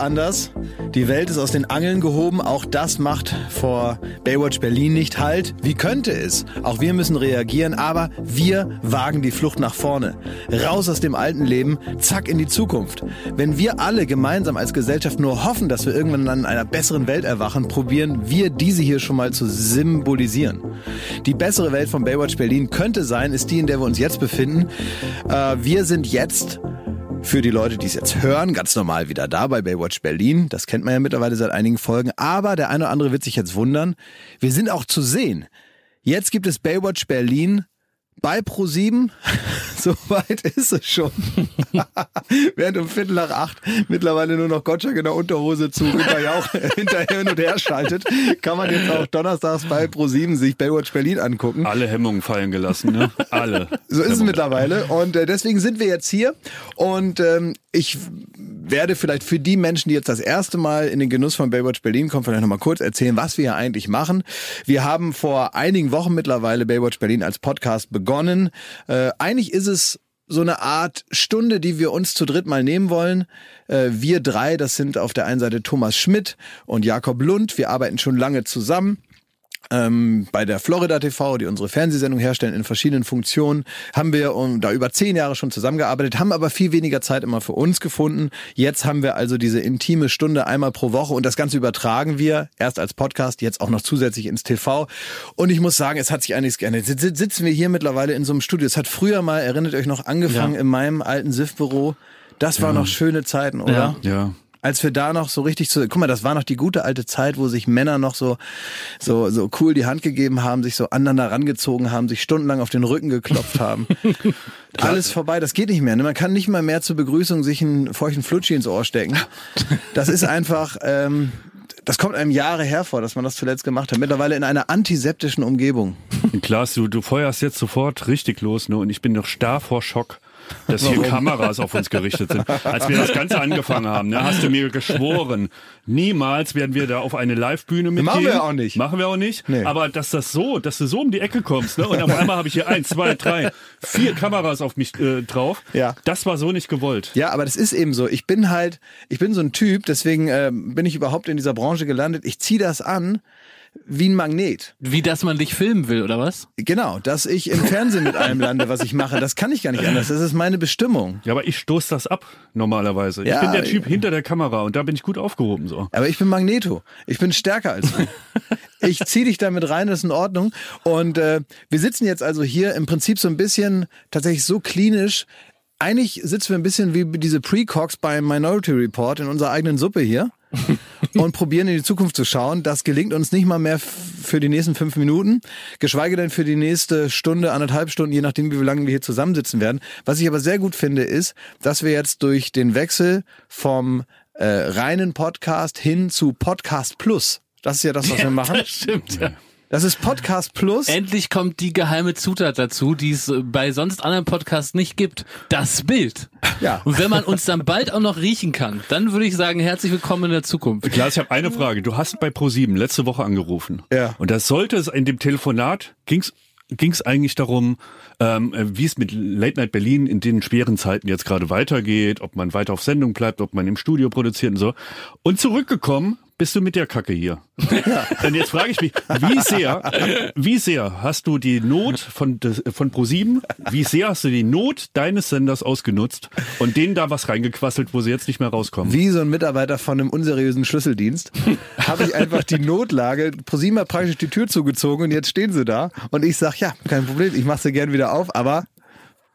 Anders. Die Welt ist aus den Angeln gehoben. Auch das macht vor Baywatch Berlin nicht Halt. Wie könnte es? Auch wir müssen reagieren, aber wir wagen die Flucht nach vorne. Raus aus dem alten Leben, zack in die Zukunft. Wenn wir alle gemeinsam als Gesellschaft nur hoffen, dass wir irgendwann an einer besseren Welt erwachen, probieren wir diese hier schon mal zu symbolisieren. Die bessere Welt von Baywatch Berlin könnte sein, ist die, in der wir uns jetzt befinden. Äh, wir sind jetzt für die Leute, die es jetzt hören, ganz normal wieder da bei Baywatch Berlin. Das kennt man ja mittlerweile seit einigen Folgen. Aber der eine oder andere wird sich jetzt wundern. Wir sind auch zu sehen. Jetzt gibt es Baywatch Berlin bei Pro7. Soweit ist es schon. Während um Viertel nach acht mittlerweile nur noch Gottschalk in der Unterhose zu Günter Jauch hinterher hin und her schaltet, kann man jetzt auch donnerstags bei Pro7 sich Baywatch Berlin angucken. Alle Hemmungen fallen gelassen, ne? Alle. So ist es mittlerweile. Und äh, deswegen sind wir jetzt hier. Und ähm, ich werde vielleicht für die Menschen, die jetzt das erste Mal in den Genuss von Baywatch Berlin kommen, vielleicht nochmal kurz erzählen, was wir hier eigentlich machen. Wir haben vor einigen Wochen mittlerweile Baywatch Berlin als Podcast begonnen. Äh, eigentlich ist es so eine Art Stunde, die wir uns zu dritt mal nehmen wollen. Äh, wir drei, das sind auf der einen Seite Thomas Schmidt und Jakob Lund. Wir arbeiten schon lange zusammen ähm, bei der Florida TV, die unsere Fernsehsendung herstellen in verschiedenen Funktionen, haben wir um, da über zehn Jahre schon zusammengearbeitet, haben aber viel weniger Zeit immer für uns gefunden. Jetzt haben wir also diese intime Stunde einmal pro Woche und das Ganze übertragen wir erst als Podcast, jetzt auch noch zusätzlich ins TV. Und ich muss sagen, es hat sich einiges geändert. Jetzt sitzen wir hier mittlerweile in so einem Studio. Es hat früher mal, erinnert euch noch, angefangen ja. in meinem alten SIF-Büro. Das waren ja. noch schöne Zeiten, oder? Ja. ja als wir da noch so richtig zu, guck mal, das war noch die gute alte Zeit, wo sich Männer noch so, so, so cool die Hand gegeben haben, sich so aneinander rangezogen haben, sich stundenlang auf den Rücken geklopft haben. Alles vorbei, das geht nicht mehr. Ne? Man kann nicht mal mehr zur Begrüßung sich einen feuchten Flutschi ins Ohr stecken. Das ist einfach, ähm, das kommt einem Jahre her vor, dass man das zuletzt gemacht hat. Mittlerweile in einer antiseptischen Umgebung. Klaas, du, du feuerst jetzt sofort richtig los, ne? Und ich bin noch starr vor Schock dass hier Kameras auf uns gerichtet sind. Als wir das Ganze angefangen haben, ne, hast du mir geschworen, niemals werden wir da auf eine Live-Bühne mitgehen. Machen wir auch nicht. Machen wir auch nicht. Nee. Aber dass das so, dass du so um die Ecke kommst, ne, und auf einmal habe ich hier eins, zwei, drei, vier Kameras auf mich äh, drauf. Ja. Das war so nicht gewollt. Ja, aber das ist eben so. Ich bin halt, ich bin so ein Typ, deswegen äh, bin ich überhaupt in dieser Branche gelandet. Ich ziehe das an wie ein Magnet. Wie, dass man dich filmen will, oder was? Genau, dass ich im Fernsehen mit allem lande, was ich mache. Das kann ich gar nicht anders. Das ist meine Bestimmung. Ja, aber ich stoß das ab, normalerweise. Ja, ich bin der Typ hinter der Kamera und da bin ich gut aufgehoben, so. Aber ich bin Magneto. Ich bin stärker als du. ich zieh dich damit rein, das ist in Ordnung. Und äh, wir sitzen jetzt also hier im Prinzip so ein bisschen tatsächlich so klinisch. Eigentlich sitzen wir ein bisschen wie diese Precox beim Minority Report in unserer eigenen Suppe hier. und probieren in die Zukunft zu schauen. Das gelingt uns nicht mal mehr für die nächsten fünf Minuten, geschweige denn für die nächste Stunde, anderthalb Stunden, je nachdem, wie lange wir hier zusammensitzen werden. Was ich aber sehr gut finde, ist, dass wir jetzt durch den Wechsel vom äh, reinen Podcast hin zu Podcast Plus das ist ja das, was wir machen. Das stimmt, ja. Das ist Podcast Plus. Endlich kommt die geheime Zutat dazu, die es bei sonst anderen Podcasts nicht gibt. Das Bild. Ja. Und wenn man uns dann bald auch noch riechen kann, dann würde ich sagen, herzlich willkommen in der Zukunft. Klar, ich habe eine Frage. Du hast bei Pro7 letzte Woche angerufen. Ja. Und das sollte es in dem Telefonat ging's ging es eigentlich darum, ähm, wie es mit Late Night Berlin in den schweren Zeiten jetzt gerade weitergeht, ob man weiter auf Sendung bleibt, ob man im Studio produziert und so. Und zurückgekommen bist du mit der Kacke hier. Ja. Und jetzt frage ich mich, wie sehr, wie sehr hast du die Not von, von Pro7, wie sehr hast du die Not deines Senders ausgenutzt und denen da was reingequasselt, wo sie jetzt nicht mehr rauskommen? Wie so ein Mitarbeiter von einem unseriösen Schlüsseldienst habe ich einfach die Notlage, Pro7 hat praktisch die Tür zugezogen und jetzt stehen sie da und ich sag ja, kein Problem, ich mache sie gern wieder auf, aber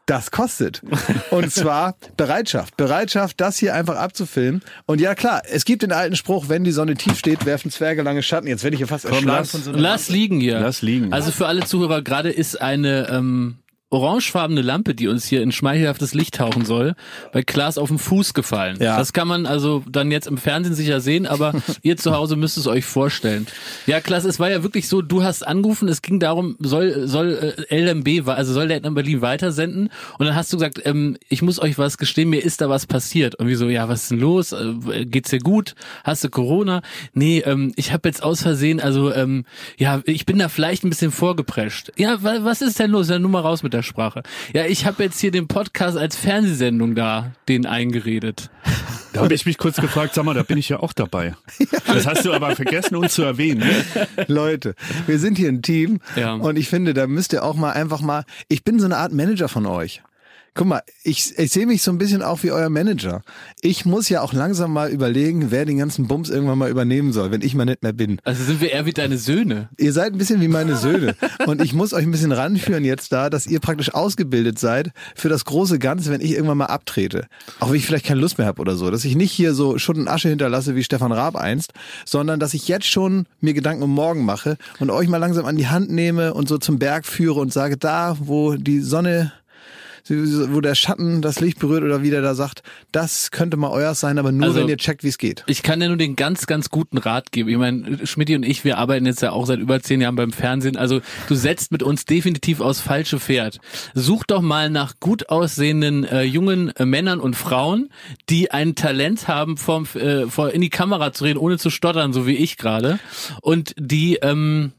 das kostet. Und zwar Bereitschaft. Bereitschaft, das hier einfach abzufilmen. Und ja, klar, es gibt den alten Spruch, wenn die Sonne tief steht, werfen Zwerge lange Schatten. Jetzt werde ich hier fast Komm, lass, von so Lass liegen hier. Lass liegen. Also für alle Zuhörer, gerade ist eine ähm, orangefarbene Lampe, die uns hier in schmeichelhaftes Licht tauchen soll, bei Klaas auf den Fuß gefallen. Ja. Das kann man also dann jetzt im Fernsehen sicher sehen, aber ihr zu Hause müsst es euch vorstellen. Ja, Klaas, es war ja wirklich so, du hast angerufen, es ging darum, soll soll äh, LMB, also soll der in Berlin weitersenden und dann hast du gesagt, ähm, ich muss euch was gestehen, mir ist da was passiert. Und wie so, ja, was ist denn los? Äh, geht's dir gut? Hast du Corona? Nee, ähm, ich habe jetzt aus Versehen, also ähm, ja, ich bin da vielleicht ein bisschen vorgeprescht. Ja, was ist denn los? Ja, nur mal raus mit der Sprache. Ja, ich habe jetzt hier den Podcast als Fernsehsendung da, den eingeredet. Da habe ich mich kurz gefragt, sag mal, da bin ich ja auch dabei. Das hast du aber vergessen, uns zu erwähnen. Ne? Leute, wir sind hier ein Team ja. und ich finde, da müsst ihr auch mal einfach mal, ich bin so eine Art Manager von euch. Guck mal, ich, ich sehe mich so ein bisschen auch wie euer Manager. Ich muss ja auch langsam mal überlegen, wer den ganzen Bums irgendwann mal übernehmen soll, wenn ich mal nicht mehr bin. Also sind wir eher wie deine Söhne. Ihr seid ein bisschen wie meine Söhne. Und ich muss euch ein bisschen ranführen jetzt da, dass ihr praktisch ausgebildet seid für das große Ganze, wenn ich irgendwann mal abtrete. Auch wenn ich vielleicht keine Lust mehr habe oder so. Dass ich nicht hier so Schutt und Asche hinterlasse wie Stefan Raab einst, sondern dass ich jetzt schon mir Gedanken um morgen mache und euch mal langsam an die Hand nehme und so zum Berg führe und sage, da, wo die Sonne wo der Schatten das Licht berührt oder wie der da sagt, das könnte mal euer sein, aber nur also, wenn ihr checkt, wie es geht. Ich kann dir nur den ganz, ganz guten Rat geben. Ich meine, Schmidt und ich, wir arbeiten jetzt ja auch seit über zehn Jahren beim Fernsehen. Also du setzt mit uns definitiv aus falsche Pferd. Such doch mal nach gut aussehenden äh, jungen äh, Männern und Frauen, die ein Talent haben, vom, äh, vor, in die Kamera zu reden, ohne zu stottern, so wie ich gerade. Und die ähm,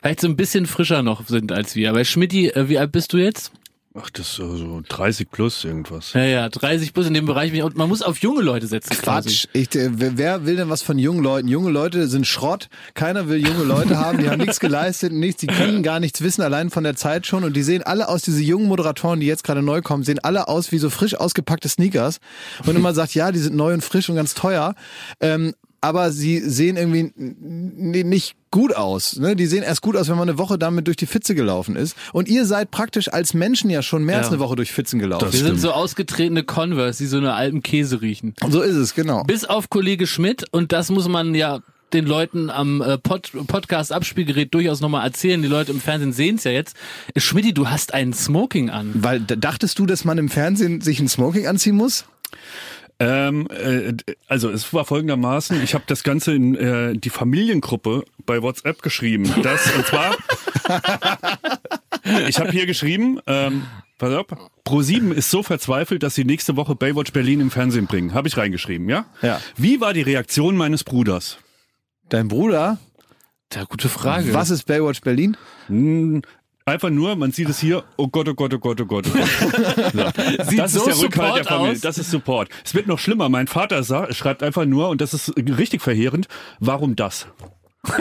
vielleicht so ein bisschen frischer noch sind als wir. Aber Schmidti, äh, wie alt bist du jetzt? Ach, das ist so 30 plus irgendwas. Ja, ja, 30 plus in dem Bereich. Man muss auf junge Leute setzen. Quatsch. Ich, äh, wer will denn was von jungen Leuten? Junge Leute sind Schrott. Keiner will junge Leute haben. Die haben nichts geleistet, nichts. Die können gar nichts wissen, allein von der Zeit schon. Und die sehen alle aus, diese jungen Moderatoren, die jetzt gerade neu kommen, sehen alle aus wie so frisch ausgepackte Sneakers. Und immer sagt, ja, die sind neu und frisch und ganz teuer. Ähm, aber sie sehen irgendwie nicht gut aus. Ne? Die sehen erst gut aus, wenn man eine Woche damit durch die Fitze gelaufen ist. Und ihr seid praktisch als Menschen ja schon mehr ja. als eine Woche durch Fitzen gelaufen. Das Wir stimmt. sind so ausgetretene Converse, die so eine alten Käse riechen. So ist es, genau. Bis auf Kollege Schmidt. Und das muss man ja den Leuten am äh, Pod Podcast Abspielgerät durchaus nochmal erzählen. Die Leute im Fernsehen sehen es ja jetzt. Schmidti, du hast einen Smoking an. Weil dachtest du, dass man im Fernsehen sich ein Smoking anziehen muss? Ähm, äh, also es war folgendermaßen, ich habe das Ganze in äh, die Familiengruppe bei WhatsApp geschrieben. Das und zwar, ich habe hier geschrieben, ähm, pass auf, Pro7 ist so verzweifelt, dass sie nächste Woche Baywatch Berlin im Fernsehen bringen. Habe ich reingeschrieben, ja? Ja. Wie war die Reaktion meines Bruders? Dein Bruder? Ja, gute Frage. Was ist Baywatch Berlin? Hm, Einfach nur, man sieht es hier, oh Gott, oh Gott, oh Gott, oh Gott. Oh Gott. So. das ist der Rückhalt der Familie. Aus. Das ist Support. Es wird noch schlimmer. Mein Vater sagt, schreibt einfach nur, und das ist richtig verheerend, warum das?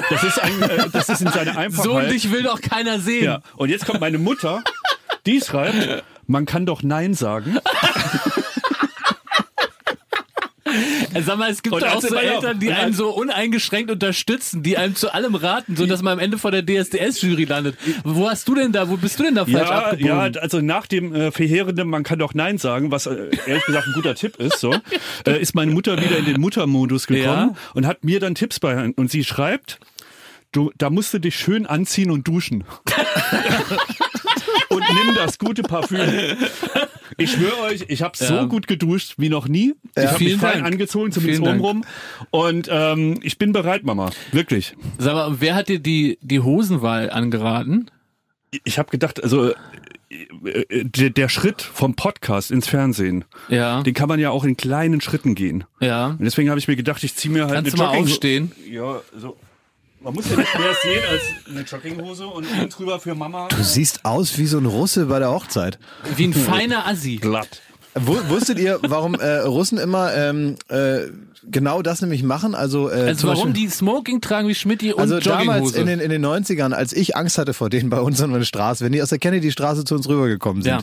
Das ist, ein, äh, das ist in seiner Einfachheit. So und dich will doch keiner sehen. Ja. Und jetzt kommt meine Mutter, die schreibt, man kann doch Nein sagen. Äh, sag mal, es gibt auch so Eltern, die einen so uneingeschränkt unterstützen, die einem zu allem raten, so dass man am Ende vor der DSDS-Jury landet. Wo hast du denn da, wo bist du denn da falsch ja, abgebogen? Ja, also nach dem äh, verheerenden, man kann doch Nein sagen, was äh, ehrlich gesagt ein guter Tipp ist, so, äh, ist meine Mutter wieder in den Muttermodus gekommen ja. und hat mir dann Tipps bei und sie schreibt, du, da musst du dich schön anziehen und duschen. und nimm das gute Parfüm. Ich schwöre euch, ich habe ja. so gut geduscht wie noch nie. Ja. Ich habe mich fein angezogen, zumindest obenrum. Und ähm, ich bin bereit, Mama. Wirklich. Sag mal, wer hat dir die, die Hosenwahl angeraten? Ich habe gedacht, also der, der Schritt vom Podcast ins Fernsehen, ja. den kann man ja auch in kleinen Schritten gehen. Ja. Und deswegen habe ich mir gedacht, ich ziehe mir halt Kannst eine du mal aufstehen? Ja, so man muss ja nicht mehr sehen als eine Jogginghose und oben drüber für Mama. Du siehst aus wie so ein Russe bei der Hochzeit. Wie ein feiner Assi. Glatt. Wusstet ihr, warum äh, Russen immer ähm, äh, genau das nämlich machen? Also, äh, also warum Beispiel, die Smoking tragen wie Schmidti und Also Jogginghose. damals in den, in den 90ern, als ich Angst hatte vor denen bei uns an der Straße, wenn die aus der Kennedy-Straße zu uns rübergekommen sind, ja.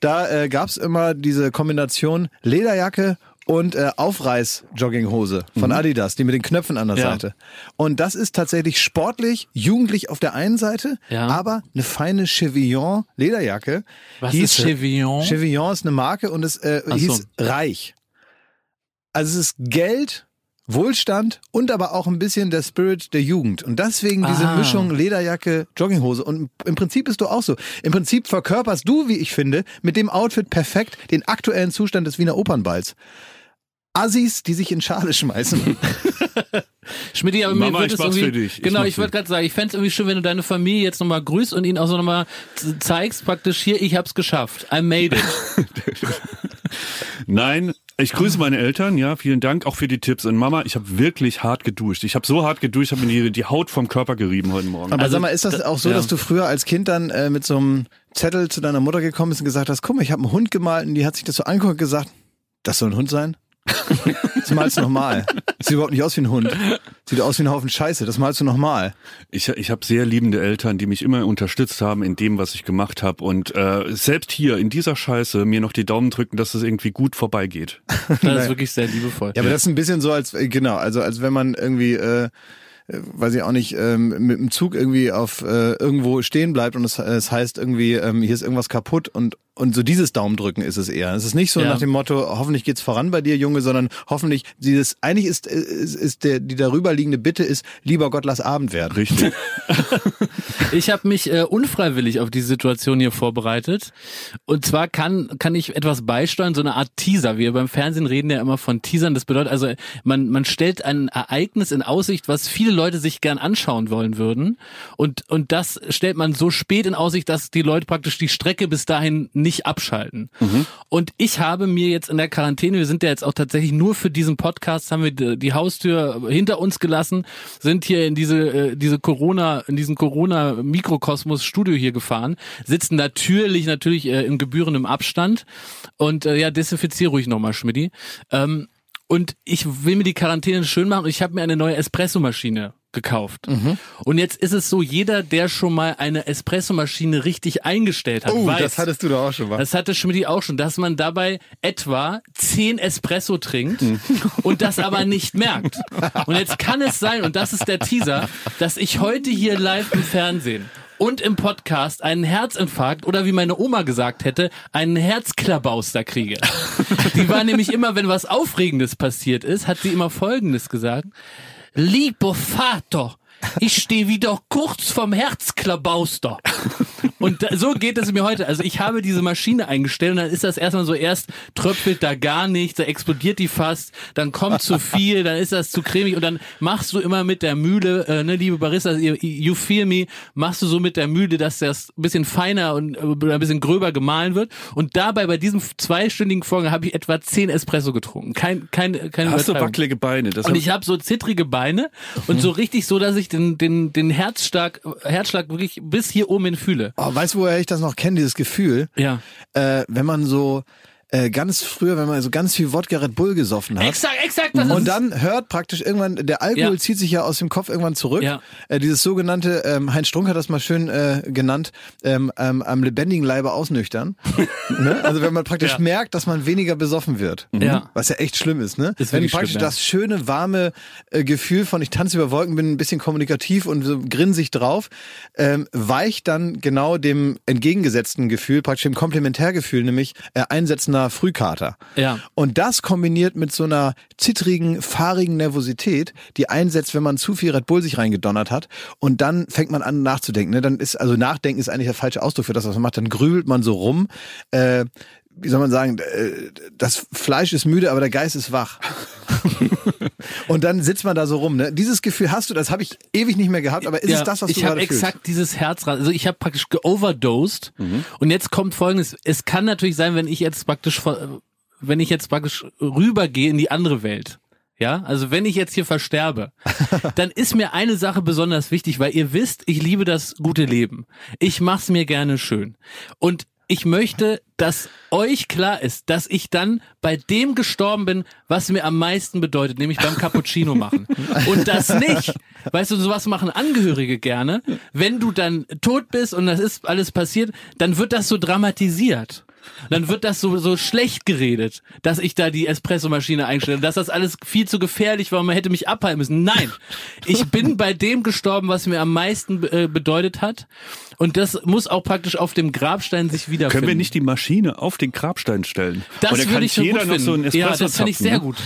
da äh, gab immer diese Kombination Lederjacke und äh, Aufreiß-Jogginghose von mhm. Adidas, die mit den Knöpfen an der ja. Seite. Und das ist tatsächlich sportlich, jugendlich auf der einen Seite, ja. aber eine feine Chevillon Lederjacke. Was hieß, ist Chevillon? Chevillon ist eine Marke und es äh, hieß so. Reich. Also es ist Geld, Wohlstand und aber auch ein bisschen der Spirit der Jugend. Und deswegen diese ah. Mischung Lederjacke, Jogginghose. Und im Prinzip bist du auch so. Im Prinzip verkörperst du, wie ich finde, mit dem Outfit perfekt den aktuellen Zustand des Wiener Opernballs. Assis, die sich in Schale schmeißen. Schmidt, aber Mama, mir wird es irgendwie, für dich. genau, ich, ich wollte gerade sagen, ich fände es irgendwie schön, wenn du deine Familie jetzt nochmal grüßt und ihnen auch so nochmal zeigst, praktisch hier, ich hab's geschafft. I made it. Nein, ich grüße meine Eltern, ja, vielen Dank auch für die Tipps. Und Mama, ich habe wirklich hart geduscht. Ich habe so hart geduscht, ich habe mir die, die Haut vom Körper gerieben heute Morgen. Aber also, sag mal, ist das auch so, ja. dass du früher als Kind dann äh, mit so einem Zettel zu deiner Mutter gekommen bist und gesagt hast, guck mal, ich habe einen Hund gemalt und die hat sich das so angeguckt und gesagt, das soll ein Hund sein? Das malst du nochmal. Sieht überhaupt nicht aus wie ein Hund. Sieht aus wie ein Haufen Scheiße. Das malst du nochmal. Ich, ich habe sehr liebende Eltern, die mich immer unterstützt haben in dem, was ich gemacht habe. Und äh, selbst hier in dieser Scheiße mir noch die Daumen drücken, dass es irgendwie gut vorbeigeht. Das ist wirklich sehr liebevoll. Ja, aber das ist ein bisschen so, als äh, genau, also als wenn man irgendwie äh, äh, weiß ich auch nicht, ähm, mit dem Zug irgendwie auf äh, irgendwo stehen bleibt und es, es heißt irgendwie, ähm, hier ist irgendwas kaputt und und so dieses Daumendrücken ist es eher. Es ist nicht so ja. nach dem Motto, hoffentlich geht's voran bei dir, Junge, sondern hoffentlich dieses, eigentlich ist, ist, ist der, die darüberliegende Bitte ist, lieber Gott, lass Abend werden. Richtig. ich habe mich äh, unfreiwillig auf die Situation hier vorbereitet. Und zwar kann, kann ich etwas beisteuern, so eine Art Teaser. Wir beim Fernsehen reden ja immer von Teasern. Das bedeutet also, man, man stellt ein Ereignis in Aussicht, was viele Leute sich gern anschauen wollen würden. Und, und das stellt man so spät in Aussicht, dass die Leute praktisch die Strecke bis dahin nicht abschalten. Mhm. Und ich habe mir jetzt in der Quarantäne, wir sind ja jetzt auch tatsächlich nur für diesen Podcast, haben wir die Haustür hinter uns gelassen, sind hier in diese, äh, diese Corona, in diesen Corona-Mikrokosmos Studio hier gefahren, sitzen natürlich, natürlich äh, im gebührendem Abstand und äh, ja, desinfiziere ruhig nochmal, Schmidti. Ähm, und ich will mir die Quarantäne schön machen und ich habe mir eine neue Espressomaschine gekauft. Mhm. Und jetzt ist es so, jeder, der schon mal eine Espressomaschine richtig eingestellt hat, oh, weiß, das hattest du doch auch schon mal. Das hatte Schmidt auch schon, dass man dabei etwa zehn Espresso trinkt mhm. und das aber nicht merkt. Und jetzt kann es sein, und das ist der Teaser, dass ich heute hier live im Fernsehen und im Podcast einen Herzinfarkt oder wie meine Oma gesagt hätte, einen Herzklabauster kriege. Die war nämlich immer, wenn was Aufregendes passiert ist, hat sie immer Folgendes gesagt. Lieber Vater, ich stehe wieder kurz vom Herzklabauster. Und da, so geht es mir heute. Also ich habe diese Maschine eingestellt und dann ist das erstmal so, erst tröpfelt da gar nichts, da explodiert die fast, dann kommt zu viel, dann ist das zu cremig und dann machst du immer mit der Mühle, äh, ne, liebe Barista, you feel me, machst du so mit der Mühle, dass das ein bisschen feiner und äh, ein bisschen gröber gemahlen wird. Und dabei bei diesem zweistündigen Vorgang habe ich etwa zehn Espresso getrunken. Kein, kein, keine Hast du wackelige Beine? Das und ich habe so zittrige Beine und so richtig so, dass ich den, den, den Herzschlag, Herzschlag wirklich bis hier oben in fühle. Oh, weißt du, woher ich das noch kenne, dieses Gefühl? Ja. Äh, wenn man so äh, ganz früher, wenn man so ganz viel Wodka Red Bull gesoffen hat. Exakt, exakt. Das und dann hört praktisch irgendwann, der Alkohol ja. zieht sich ja aus dem Kopf irgendwann zurück. Ja. Äh, dieses sogenannte, ähm, Heinz Strunk hat das mal schön äh, genannt, ähm, ähm, am lebendigen Leibe ausnüchtern. ne? Also wenn man praktisch ja. merkt, dass man weniger besoffen wird. Ja. Was ja echt schlimm ist. Ne? Ist wenn praktisch schlimm, das schöne, warme äh, Gefühl von ich tanze über Wolken, bin ein bisschen kommunikativ und so grinsig drauf, ähm, weicht dann genau dem entgegengesetzten Gefühl, praktisch dem Komplementärgefühl, nämlich äh, einsetzender Frühkater. Ja. Und das kombiniert mit so einer zittrigen, fahrigen Nervosität, die einsetzt, wenn man zu viel Red Bull sich reingedonnert hat. Und dann fängt man an nachzudenken. Ne? Dann ist, also nachdenken ist eigentlich der falsche Ausdruck für das, was man macht. Dann grübelt man so rum. Äh, wie soll man sagen, äh, das Fleisch ist müde, aber der Geist ist wach. und dann sitzt man da so rum. Ne? Dieses Gefühl hast du, das habe ich ewig nicht mehr gehabt, aber ist ja, es das, was du gerade fühlst? Ich habe exakt dieses Herzrad, also ich habe praktisch geoverdosed mhm. und jetzt kommt folgendes, es kann natürlich sein, wenn ich jetzt praktisch wenn ich jetzt praktisch rübergehe in die andere Welt. Ja, also wenn ich jetzt hier versterbe, dann ist mir eine Sache besonders wichtig, weil ihr wisst, ich liebe das gute Leben. Ich mach's mir gerne schön. Und ich möchte, dass euch klar ist, dass ich dann bei dem gestorben bin, was mir am meisten bedeutet, nämlich beim Cappuccino machen. Und das nicht. Weißt du, sowas machen Angehörige gerne. Wenn du dann tot bist und das ist alles passiert, dann wird das so dramatisiert dann wird das so, so schlecht geredet, dass ich da die Espressomaschine einstelle, dass das alles viel zu gefährlich war, man hätte mich abhalten müssen. Nein, ich bin bei dem gestorben, was mir am meisten äh, bedeutet hat. Und das muss auch praktisch auf dem Grabstein sich wiederfinden. Können wir nicht die Maschine auf den Grabstein stellen? Das würde ich so gut finden. So ja, das finde ich sehr ne? gut.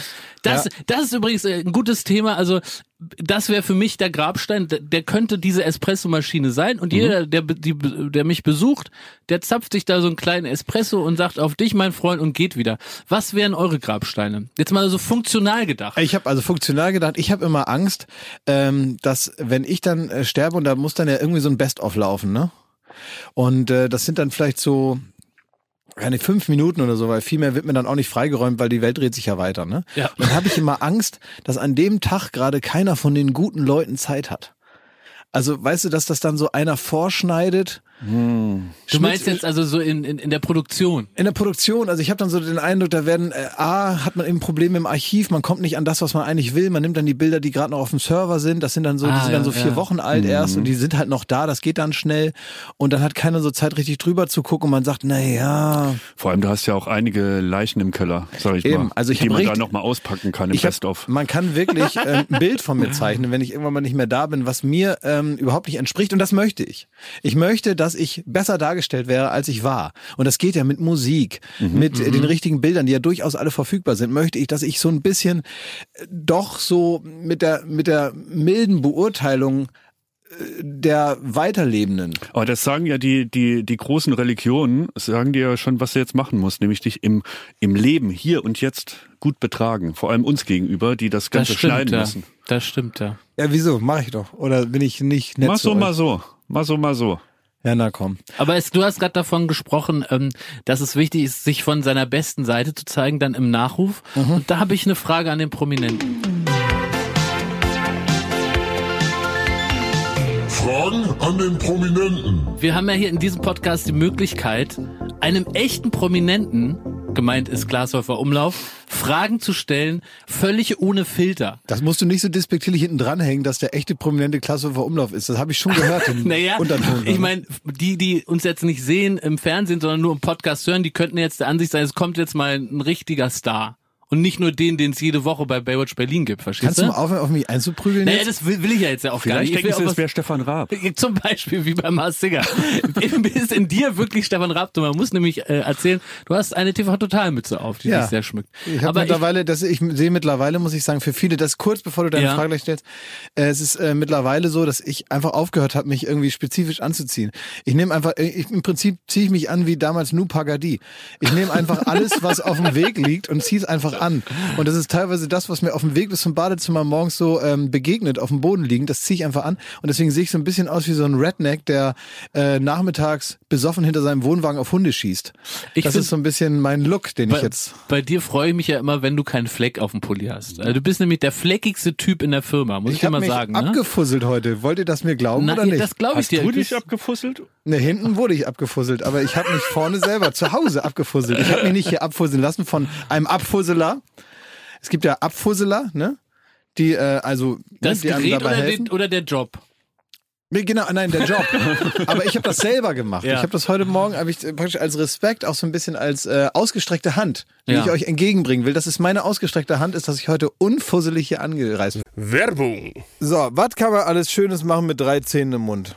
Das, ja. das ist übrigens äh, ein gutes Thema. Also das wäre für mich der Grabstein. Der könnte diese Espressomaschine sein und mhm. jeder, der, die, der mich besucht, der zapft sich da so einen kleinen Espresso und sagt auf dich, mein Freund, und geht wieder. Was wären eure Grabsteine? Jetzt mal so funktional gedacht. Ich habe also funktional gedacht. Ich habe immer Angst, ähm, dass wenn ich dann äh, sterbe und da muss dann ja irgendwie so ein Best-of laufen, ne? Und äh, das sind dann vielleicht so keine fünf Minuten oder so, weil viel mehr wird mir dann auch nicht freigeräumt, weil die Welt dreht sich ja weiter. Ne? Ja. Und dann habe ich immer Angst, dass an dem Tag gerade keiner von den guten Leuten Zeit hat. Also weißt du, dass das dann so einer vorschneidet Hm. Du meinst jetzt also so in, in, in der Produktion? In der Produktion, also ich habe dann so den Eindruck, da werden, äh, A, hat man eben Probleme im Archiv, man kommt nicht an das, was man eigentlich will, man nimmt dann die Bilder, die gerade noch auf dem Server sind, das sind dann so, ah, die sind ja, dann so vier ja. Wochen alt mhm. erst und die sind halt noch da, das geht dann schnell und dann hat keiner so Zeit richtig drüber zu gucken und man sagt, na ja. Vor allem, du hast ja auch einige Leichen im Keller, sag ich eben, mal, also ich die man richtig, da nochmal auspacken kann im Best-of. Man kann wirklich äh, ein Bild von mir zeichnen, wenn ich irgendwann mal nicht mehr da bin, was mir ähm, überhaupt nicht entspricht und das möchte ich. Ich möchte, dass ich besser dargestellt wäre, als ich war. Und das geht ja mit Musik, mhm, mit äh, den mhm. richtigen Bildern, die ja durchaus alle verfügbar sind. Möchte ich, dass ich so ein bisschen äh, doch so mit der, mit der milden Beurteilung äh, der Weiterlebenden. Aber das sagen ja die, die, die großen Religionen, sagen dir ja schon, was du jetzt machen musst, nämlich dich im, im Leben hier und jetzt gut betragen. Vor allem uns gegenüber, die das Ganze das stimmt, schneiden ja. müssen. Das stimmt, ja. Ja, wieso? Mach ich doch. Oder bin ich nicht nett Mach so, mal so. Mal so, mal so. Ja, na komm. Aber es, du hast gerade davon gesprochen, ähm, dass es wichtig ist, sich von seiner besten Seite zu zeigen, dann im Nachruf. Mhm. Und da habe ich eine Frage an den Prominenten. Fragen an den Prominenten. Wir haben ja hier in diesem Podcast die Möglichkeit, einem echten Prominenten gemeint ist Glashäufer Umlauf, Fragen zu stellen, völlig ohne Filter. Das musst du nicht so despektierlich hinten dranhängen, dass der echte prominente Glashäufer Umlauf ist. Das habe ich schon gehört. naja, ich meine, die, die uns jetzt nicht sehen im Fernsehen, sondern nur im Podcast hören, die könnten jetzt der Ansicht sein, es kommt jetzt mal ein richtiger Star. Und nicht nur den, den es jede Woche bei Baywatch Berlin gibt, verstehst Kannst du? Kannst du mal aufhören, auf mich einzuprügeln Naja, jetzt? das will, will ich ja jetzt ja auch Vielleicht gar nicht. Ich denke, es wäre Stefan Raab. Zum Beispiel wie bei Mars Singer. ist in dir wirklich Stefan Raab. Du man muss nämlich äh, erzählen, du hast eine TV-Total-Mütze auf, die ja. dich sehr schmückt. Ich habe mittlerweile, ich, das, ich sehe mittlerweile, muss ich sagen, für viele, das kurz bevor du deine ja. Frage gleich stellst, äh, es ist äh, mittlerweile so, dass ich einfach aufgehört habe, mich irgendwie spezifisch anzuziehen. Ich nehme einfach, äh, ich, im Prinzip ziehe ich mich an wie damals Nu Pagadi. Ich nehme einfach alles, was auf dem Weg liegt und ziehe es einfach an. Und das ist teilweise das, was mir auf dem Weg bis zum Badezimmer morgens so ähm, begegnet, auf dem Boden liegen. Das ziehe ich einfach an. Und deswegen sehe ich so ein bisschen aus wie so ein Redneck, der äh, nachmittags besoffen hinter seinem Wohnwagen auf Hunde schießt. Ich das ist so ein bisschen mein Look, den bei, ich jetzt. Bei dir freue ich mich ja immer, wenn du keinen Fleck auf dem Pulli hast. Also du bist nämlich der fleckigste Typ in der Firma, muss ich, ich dir mal mich sagen. Ich habe abgefusselt ne? heute. Wollt ihr das mir glauben Na, oder nicht? Das glaube ich hast dir. Du dich abgefusselt? Ne, hinten wurde ich abgefusselt, aber ich habe mich vorne selber zu Hause abgefusselt. Ich habe mich nicht hier abfusseln lassen von einem Abfusseler. Es gibt ja Abfusseler, ne? Die, äh, also, ne, das die Gerät oder, den, oder der Job? Genau, nein, der Job. Aber ich habe das selber gemacht. Ja. Ich habe das heute Morgen hab ich praktisch als Respekt, auch so ein bisschen als äh, ausgestreckte Hand, die ja. ich euch entgegenbringen will. Das ist meine ausgestreckte Hand, ist, dass ich heute unfusselig hier angereist bin. Werbung. So, was kann man alles Schönes machen mit drei Zähnen im Mund?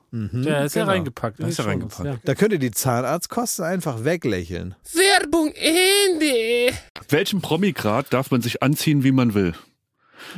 Ja, ist ja genau. reingepackt. Da ist er Schon, reingepackt. ja. Da könnt ihr die Zahnarztkosten einfach weglächeln. Werbung Ende. Welchen Promigrad darf man sich anziehen, wie man will?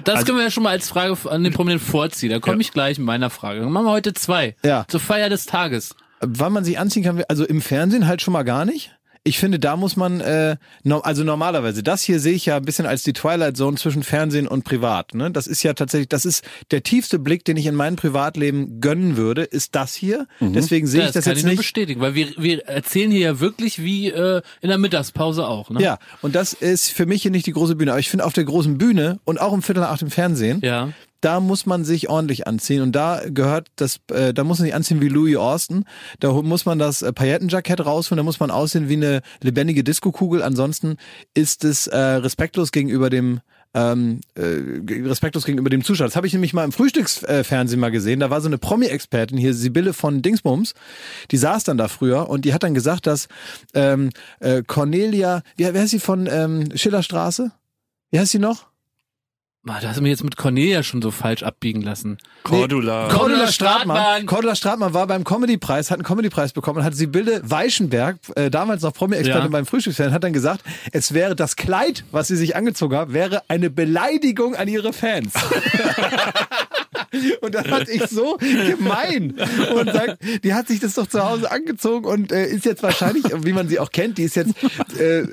Das Also- können wir ja schon mal als Frage an den Prominenten vorziehen. Da komme Ja. ich gleich mit meiner Frage. Dann machen wir heute zwei. Ja. Zur Feier des Tages. Wann man sich anziehen kann, also im Fernsehen halt schon mal gar nicht. Ich finde, da muss man, äh, no, also normalerweise, das hier sehe ich ja ein bisschen als die Twilight Zone zwischen Fernsehen und Privat. Ne? Das ist ja tatsächlich, das ist der tiefste Blick, den ich in mein Privatleben gönnen würde, ist das hier. Deswegen sehe Ja, ich das kann jetzt ich nicht. bestätigen, weil wir, wir erzählen hier ja wirklich wie äh, in der Mittagspause auch. Ne? Ja, und das ist für mich hier nicht die große Bühne. Aber ich finde auf der großen Bühne und auch im Viertel nach acht im Fernsehen, Ja. Da muss man sich ordentlich anziehen. Und da gehört das, äh, da muss man sich anziehen wie Louis Austin. Da muss man das äh, Paillettenjackett rausholen, da muss man aussehen wie eine lebendige Diskokugel. Ansonsten ist es äh, respektlos gegenüber dem ähm, äh, respektlos gegenüber dem Zuschauer. Das habe ich nämlich mal im Frühstücksfernsehen mal gesehen. Da war so eine Promi-Expertin hier, Sibylle von Dingsbums, die saß dann da früher und die hat dann gesagt, dass ähm, äh, Cornelia, wie, wie heißt sie von ähm, Schillerstraße? Wie heißt sie noch? Ah, Da hast du mich jetzt mit Cornelia schon so falsch abbiegen lassen. Cordula. Cordula Cordula Stratmann. Stratmann. Cordula Stratmann war beim Comedy-Preis, hat einen Comedy-Preis bekommen und hat Sibylle Weichenberg, äh, damals noch Promi-Expertin Ja. beim Frühstücksfernsehen, hat dann gesagt, es wäre das Kleid, was sie sich angezogen hat, wäre eine Beleidigung an ihre Fans. Und das fand ich so gemein. Und sagt, die hat sich das doch zu Hause angezogen und äh, ist jetzt wahrscheinlich, wie man sie auch kennt, die ist jetzt, äh,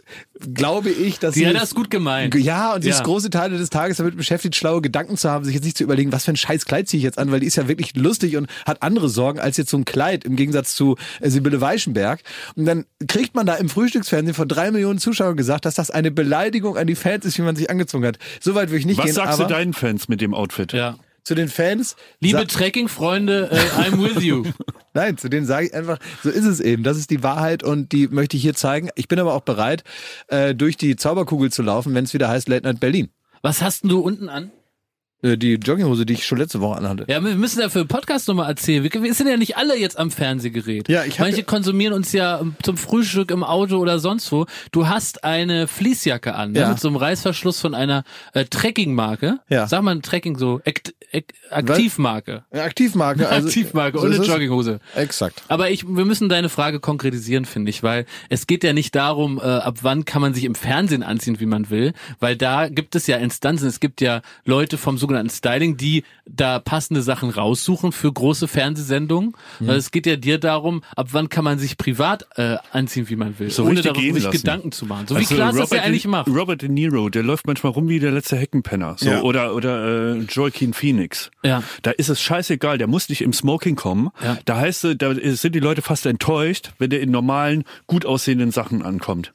glaube ich, dass Sie sie hat das gut gemeint. ja, und sie Ja. ist große Teile des Tages damit beschäftigt, schlaue Gedanken zu haben, sich jetzt nicht zu überlegen, was für ein scheiß Kleid ziehe ich jetzt an, weil die ist ja wirklich lustig und hat andere Sorgen als jetzt so ein Kleid, im Gegensatz zu äh, Sibylle Weichenberg. Und dann kriegt man da im Frühstücksfernsehen von drei Millionen Zuschauern gesagt, dass das eine Beleidigung an die Fans ist, wie man sich angezogen hat. Soweit würde ich nicht Was gehen, sagst du deinen Fans mit dem Outfit? Ja. Zu den Fans, Liebe Trekking-Freunde, äh, I'm with you. nein, zu denen sage ich einfach, so ist es eben. Das ist die Wahrheit und die möchte ich hier zeigen. Ich bin aber auch bereit, äh, durch die Zauberkugel zu laufen, wenn es wieder heißt Late Night Berlin. Was hast denn du unten an? Äh, die Jogginghose, die ich schon letzte Woche anhatte. Ja, wir müssen ja für den Podcast nochmal erzählen. Wir, sind ja nicht alle jetzt am Fernsehgerät. Ja, ich hab Manche ja- konsumieren uns ja zum Frühstück im Auto oder sonst wo. Du hast eine Fließjacke an, ne? Ja. mit so einem Reißverschluss von einer äh, Trekking-Marke. Ja. Sag mal Trekking so, Act, Act, Aktivmarke. Eine Aktivmarke. Also, Aktivmarke, so ohne. Jogginghose. Exakt. Aber ich, wir müssen deine Frage konkretisieren, finde ich, weil es geht ja nicht darum, äh, ab wann kann man sich im Fernsehen anziehen, wie man will, weil da gibt es ja Instanzen, es gibt ja Leute vom sogenannten Styling, die da passende Sachen raussuchen für große Fernsehsendungen. Weil es geht ja dir darum, ab wann kann man sich privat äh, anziehen, wie man will, So ohne darüber sich lassen. Gedanken zu machen. So Also wie Klaas das ja eigentlich macht. Robert De Niro, der läuft manchmal rum wie der letzte Heckenpenner. So, Ja. Oder, oder äh, Joaquin Phoenix. Ja. Da ist es scheißegal, der muss nicht im Smoking kommen. Ja. Da heißt da sind die Leute fast enttäuscht, wenn der in normalen, gut aussehenden Sachen ankommt.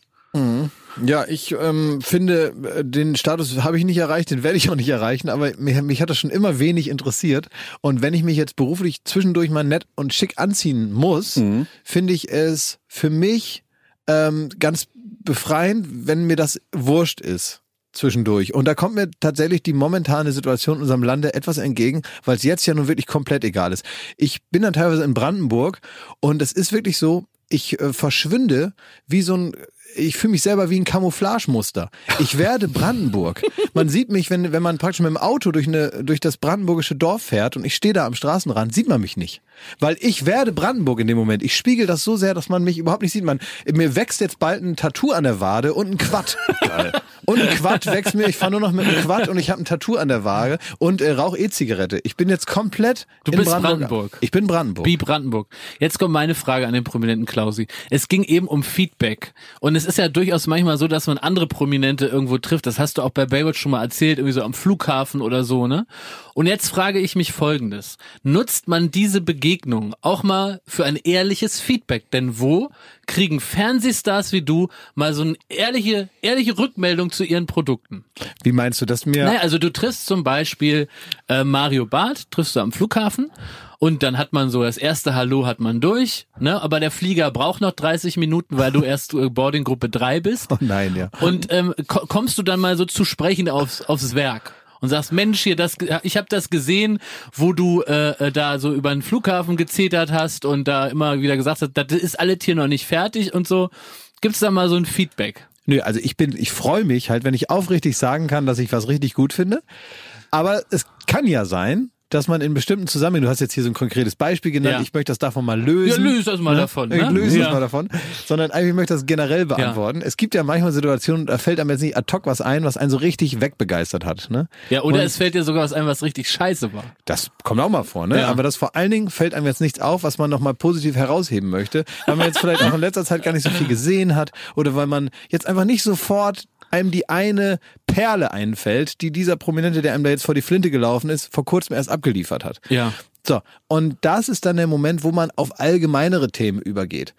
Ja, ich ähm, finde, äh, den Status habe ich nicht erreicht, den werde ich auch nicht erreichen, aber mich, mich hat das schon immer wenig interessiert. Und wenn ich mich jetzt beruflich zwischendurch mal nett und schick anziehen muss, finde ich es für mich ähm, ganz befreiend, wenn mir das wurscht ist zwischendurch. Und da kommt mir tatsächlich die momentane Situation in unserem Lande etwas entgegen, weil es jetzt ja nun wirklich komplett egal ist. Ich bin dann teilweise in Brandenburg und es ist wirklich so, ich äh, verschwinde wie so ein ich fühle mich selber wie ein Camouflagemuster. Ich werde Brandenburg. Man sieht mich, wenn, wenn man praktisch mit dem Auto durch, eine, durch das brandenburgische Dorf fährt und ich stehe da am Straßenrand, sieht man mich nicht. Weil ich werde Brandenburg in dem Moment. Ich spiegel das so sehr, dass man mich überhaupt nicht sieht. Man, mir wächst jetzt bald ein Tattoo an der Wade und ein Quad. Und ein Quad wächst mir. Ich fahre nur noch mit einem Quad und ich habe ein Tattoo an der Waage und äh, rauche E-Zigarette. Ich bin jetzt komplett Du in bist Brandenburg. Brandenburg. Ich bin Brandenburg. Wie Brandenburg. Jetzt kommt meine Frage an den prominenten Klausi. Es ging eben um Feedback. Und Und es ist ja durchaus manchmal so, dass man andere Prominente irgendwo trifft. Das hast du auch bei Baywatch schon mal erzählt, irgendwie so am Flughafen oder so, ne? Und jetzt frage ich mich Folgendes. Nutzt man diese Begegnung auch mal für ein ehrliches Feedback? Denn wo kriegen Fernsehstars wie du mal so eine ehrliche, ehrliche Rückmeldung zu ihren Produkten? Wie meinst du das mir? Naja, also du triffst zum Beispiel äh, Mario Barth, triffst du am Flughafen und dann hat man so das erste Hallo hat man durch, ne? Aber der Flieger braucht noch 30 Minuten, weil du erst äh, Boardinggruppe 3 bist. Oh nein, ja. Und ähm, ko kommst du dann mal so zu sprechen aufs, aufs Werk? Und sagst, Mensch, hier, das, ich habe das gesehen, wo du äh, äh, da so über den Flughafen gezetert hast und da immer wieder gesagt hast, das ist alles hier noch nicht fertig und so. Gibt's da mal so ein Feedback? Nö, also ich bin, ich freue mich halt, wenn ich aufrichtig sagen kann, dass ich was richtig gut finde. Aber es kann ja sein, dass man in bestimmten Zusammenhängen, du hast jetzt hier so ein konkretes Beispiel genannt, Ja. ich möchte das davon mal lösen. Ja, löse das mal davon, Ich ne? löse Ja. das mal davon. Sondern eigentlich möchte ich das generell beantworten. Es gibt ja manchmal Situationen, da fällt einem jetzt nicht ad hoc was ein, was einen so richtig wegbegeistert hat. Ne? Ja, oder Und es fällt dir sogar was ein, was richtig scheiße war. das kommt auch mal vor, ne? Ja. Aber das vor allen Dingen fällt einem jetzt nichts auf, was man nochmal positiv herausheben möchte, weil man jetzt vielleicht auch in letzter Zeit gar nicht so viel gesehen hat oder weil man jetzt einfach nicht sofort einem die eine Perle einfällt, die dieser Prominente, der einem da jetzt vor die Flinte gelaufen ist, vor kurzem erst abgeliefert hat. Ja. So, und das ist dann der Moment, wo man auf allgemeinere Themen übergeht.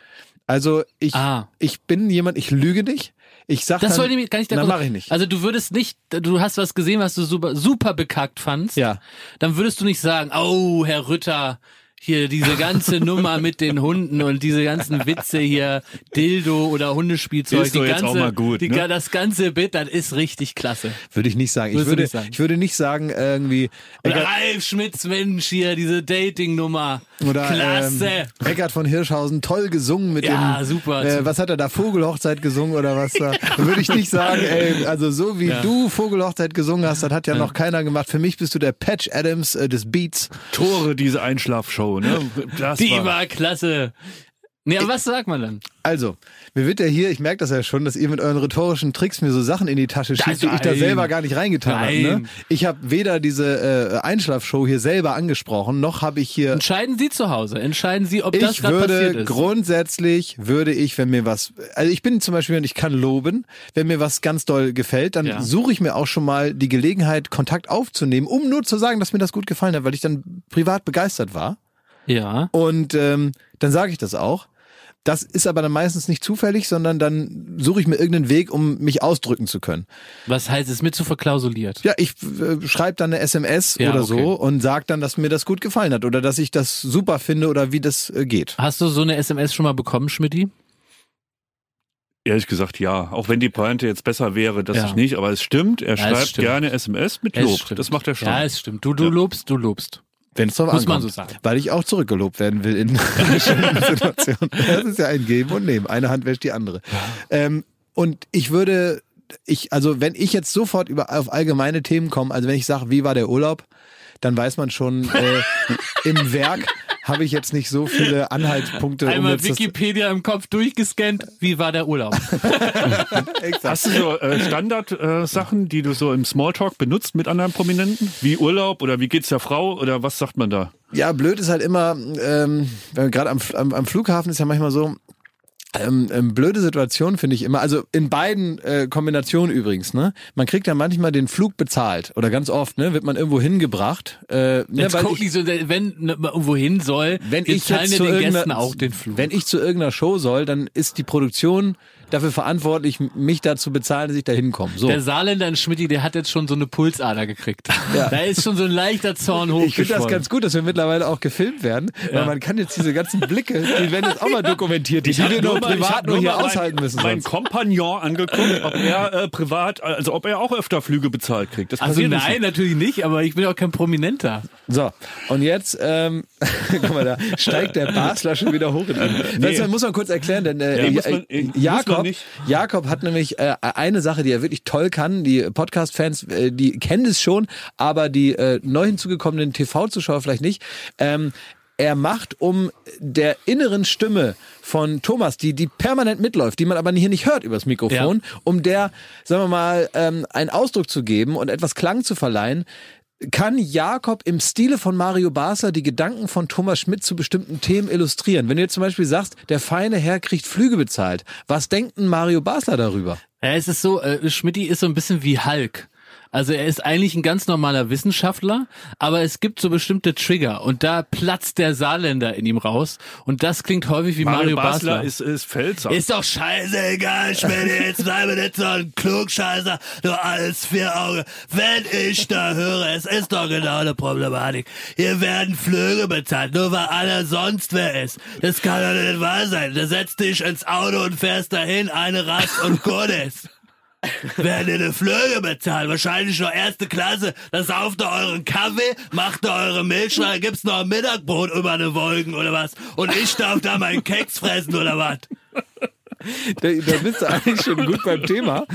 Also ich, Ah. ich bin jemand, ich lüge nicht. Ich sag Das dann, wollte ich gar nicht Nein, mach ich nicht. Also du würdest nicht, du hast was gesehen, was du super, super bekackt fandst. Ja. Dann würdest du nicht sagen, oh, Herr Rütter, hier diese ganze Nummer mit den Hunden und diese ganzen Witze hier, Dildo oder Hundespielzeug, Ist die jetzt ganze, auch mal gut, die, ne? das ganze Bit, das ist richtig klasse. würde ich nicht sagen. Ich Würdest würde, nicht sagen? ich würde nicht sagen irgendwie, Oder Eckart, Ralf Schmitz Mensch hier, diese Dating-Nummer. oder Klasse. ähm, Eckart von Hirschhausen, toll gesungen mit Ja, dem, super. Äh, was hat er da, Vogelhochzeit gesungen oder was da? würde ich nicht sagen, ey, also so wie Ja. du Vogelhochzeit gesungen hast, das hat ja, noch keiner gemacht. Für mich bist du der Patch Adams äh, des Beats. Tore, diese Einschlafshow, ne? Das Die war, war klasse. Nee, aber was sagt man dann? Also, mir wird ja hier, ich merke das ja schon, dass ihr mit euren rhetorischen Tricks mir so Sachen in die Tasche schiebt, die ich da selber gar nicht reingetan habe. Ne? Ich habe weder diese äh, Einschlafshow hier selber angesprochen, noch habe ich hier Entscheiden Sie zu Hause. Entscheiden Sie, ob das ich gerade passiert würde ist. grundsätzlich würde ich, wenn mir was, also ich bin zum Beispiel und ich kann loben, wenn mir was ganz doll gefällt, dann Ja. suche ich mir auch schon mal die Gelegenheit, Kontakt aufzunehmen, um nur zu sagen, dass mir das gut gefallen hat, weil ich dann privat begeistert war. Ja. Und ähm, dann sage ich das auch. Das ist aber dann meistens nicht zufällig, sondern dann suche ich mir irgendeinen Weg, um mich ausdrücken zu können. Was heißt es mit zu verklausuliert? Ja, ich äh, schreibe dann eine SMS Ja, oder okay. so und sage dann, dass mir das gut gefallen hat oder dass ich das super finde oder wie das äh, geht. Hast du so eine SMS schon mal bekommen, Schmidti? Ehrlich gesagt, ja. Auch wenn die Pointe jetzt besser wäre, dass Ja. ich nicht, aber es stimmt, er Ja, schreibt stimmt. gerne SMS mit Lob. Das macht er schon. Ja, es stimmt. Du, du Ja. lobst, du lobst. Wenn es drauf Muss man ankommt. so sagen. Weil ich auch zurückgelobt werden will in bestimmten Situationen. Das ist ja ein Geben und Nehmen. Eine Hand wäscht die andere. Ähm, und ich würde, ich, also wenn ich jetzt sofort über auf allgemeine Themen komme, also wenn ich sage, wie war der Urlaub, dann weiß man schon, äh, im Werk habe ich jetzt nicht so viele Anhaltspunkte. um Einmal das- Wikipedia im Kopf durchgescannt. Wie war der Urlaub? Hast du so äh, Standard-Sachen, die du so im Smalltalk benutzt mit anderen Prominenten? Wie Urlaub oder wie geht's der Frau oder was sagt man da? Ja, blöd ist halt immer, ähm, wenn gerade am, am, am Flughafen ist ja manchmal so, ähm, ähm, blöde Situation finde ich immer, also in beiden äh, Kombinationen übrigens, ne? Man kriegt ja manchmal den Flug bezahlt oder ganz oft, ne, wird man irgendwo hingebracht. Äh, ne, Jetzt guck ich, nicht so, wenn ne, man irgendwo hin soll, wenn ich jetzt zu den Gästen auch den Flug. wenn ich zu irgendeiner Show soll, dann ist die Produktion dafür verantwortlich, mich dazu bezahlen, dass ich da hinkomme. So. der Saarländer in Schmidti, der hat jetzt schon so eine Pulsader gekriegt. Ja. Da ist schon so ein leichter Zorn Ich finde das ganz gut, dass wir mittlerweile auch gefilmt werden, weil man kann jetzt diese ganzen Blicke, die werden jetzt auch mal dokumentiert, die, die wir nur privat hab nur hier aushalten müssen. Mein sonst. Kompagnon angeguckt, ob er äh, privat, also ob er auch öfter Flüge bezahlt kriegt. Das Also nein, nicht. natürlich nicht, aber ich bin auch kein Prominenter. So, und jetzt, ähm, guck mal, da steigt der Basler schon wieder hoch. In nee. Das muss man kurz erklären, denn äh, Ja, man- äh, man Jakob. Jakob hat nämlich äh, eine Sache, die er wirklich toll kann. Die Podcast-Fans, äh, die kennen es schon, aber die äh, neu hinzugekommenen TV-Zuschauer vielleicht nicht. Ähm, er macht um der inneren Stimme von Thomas, die, die permanent mitläuft, die man aber hier nicht hört übers Mikrofon, um der, sagen wir mal, ähm, einen Ausdruck zu geben und etwas Klang zu verleihen, kann Jakob im Stile von Mario Basler die Gedanken von Thomas Schmidt zu bestimmten Themen illustrieren. Wenn du jetzt zum Beispiel sagst, der feine Herr kriegt Flüge bezahlt, was denkt denn Mario Basler darüber? Ja, es ist so, äh, Schmidti ist so ein bisschen wie Hulk. Also er ist eigentlich ein ganz normaler Wissenschaftler, aber es gibt so bestimmte Trigger und da platzt der Saarländer in ihm raus und das klingt häufig wie Mario, Mario Basler Basler. ist, ist Pfälzer. Ist doch scheißegal, Schmidt, jetzt bleibe nicht so ein Klugscheißer, du alles vier Auge. Wenn ich da höre, es ist doch genau eine Problematik. Hier werden Flüge bezahlt, nur weil einer sonst wer ist. Das kann doch nicht wahr sein. Du setzt dich ins Auto und fährst dahin, eine Rast und gut Werden eine Flüge bezahlt, wahrscheinlich noch erste Klasse. Da sauft ihr euren Kaffee, macht ihr eure Milch rein, gibt's noch ein Mittagbrot über eine Wolken oder was? Und ich darf da meinen Keks fressen oder was? Da, da bist du eigentlich schon gut beim Thema.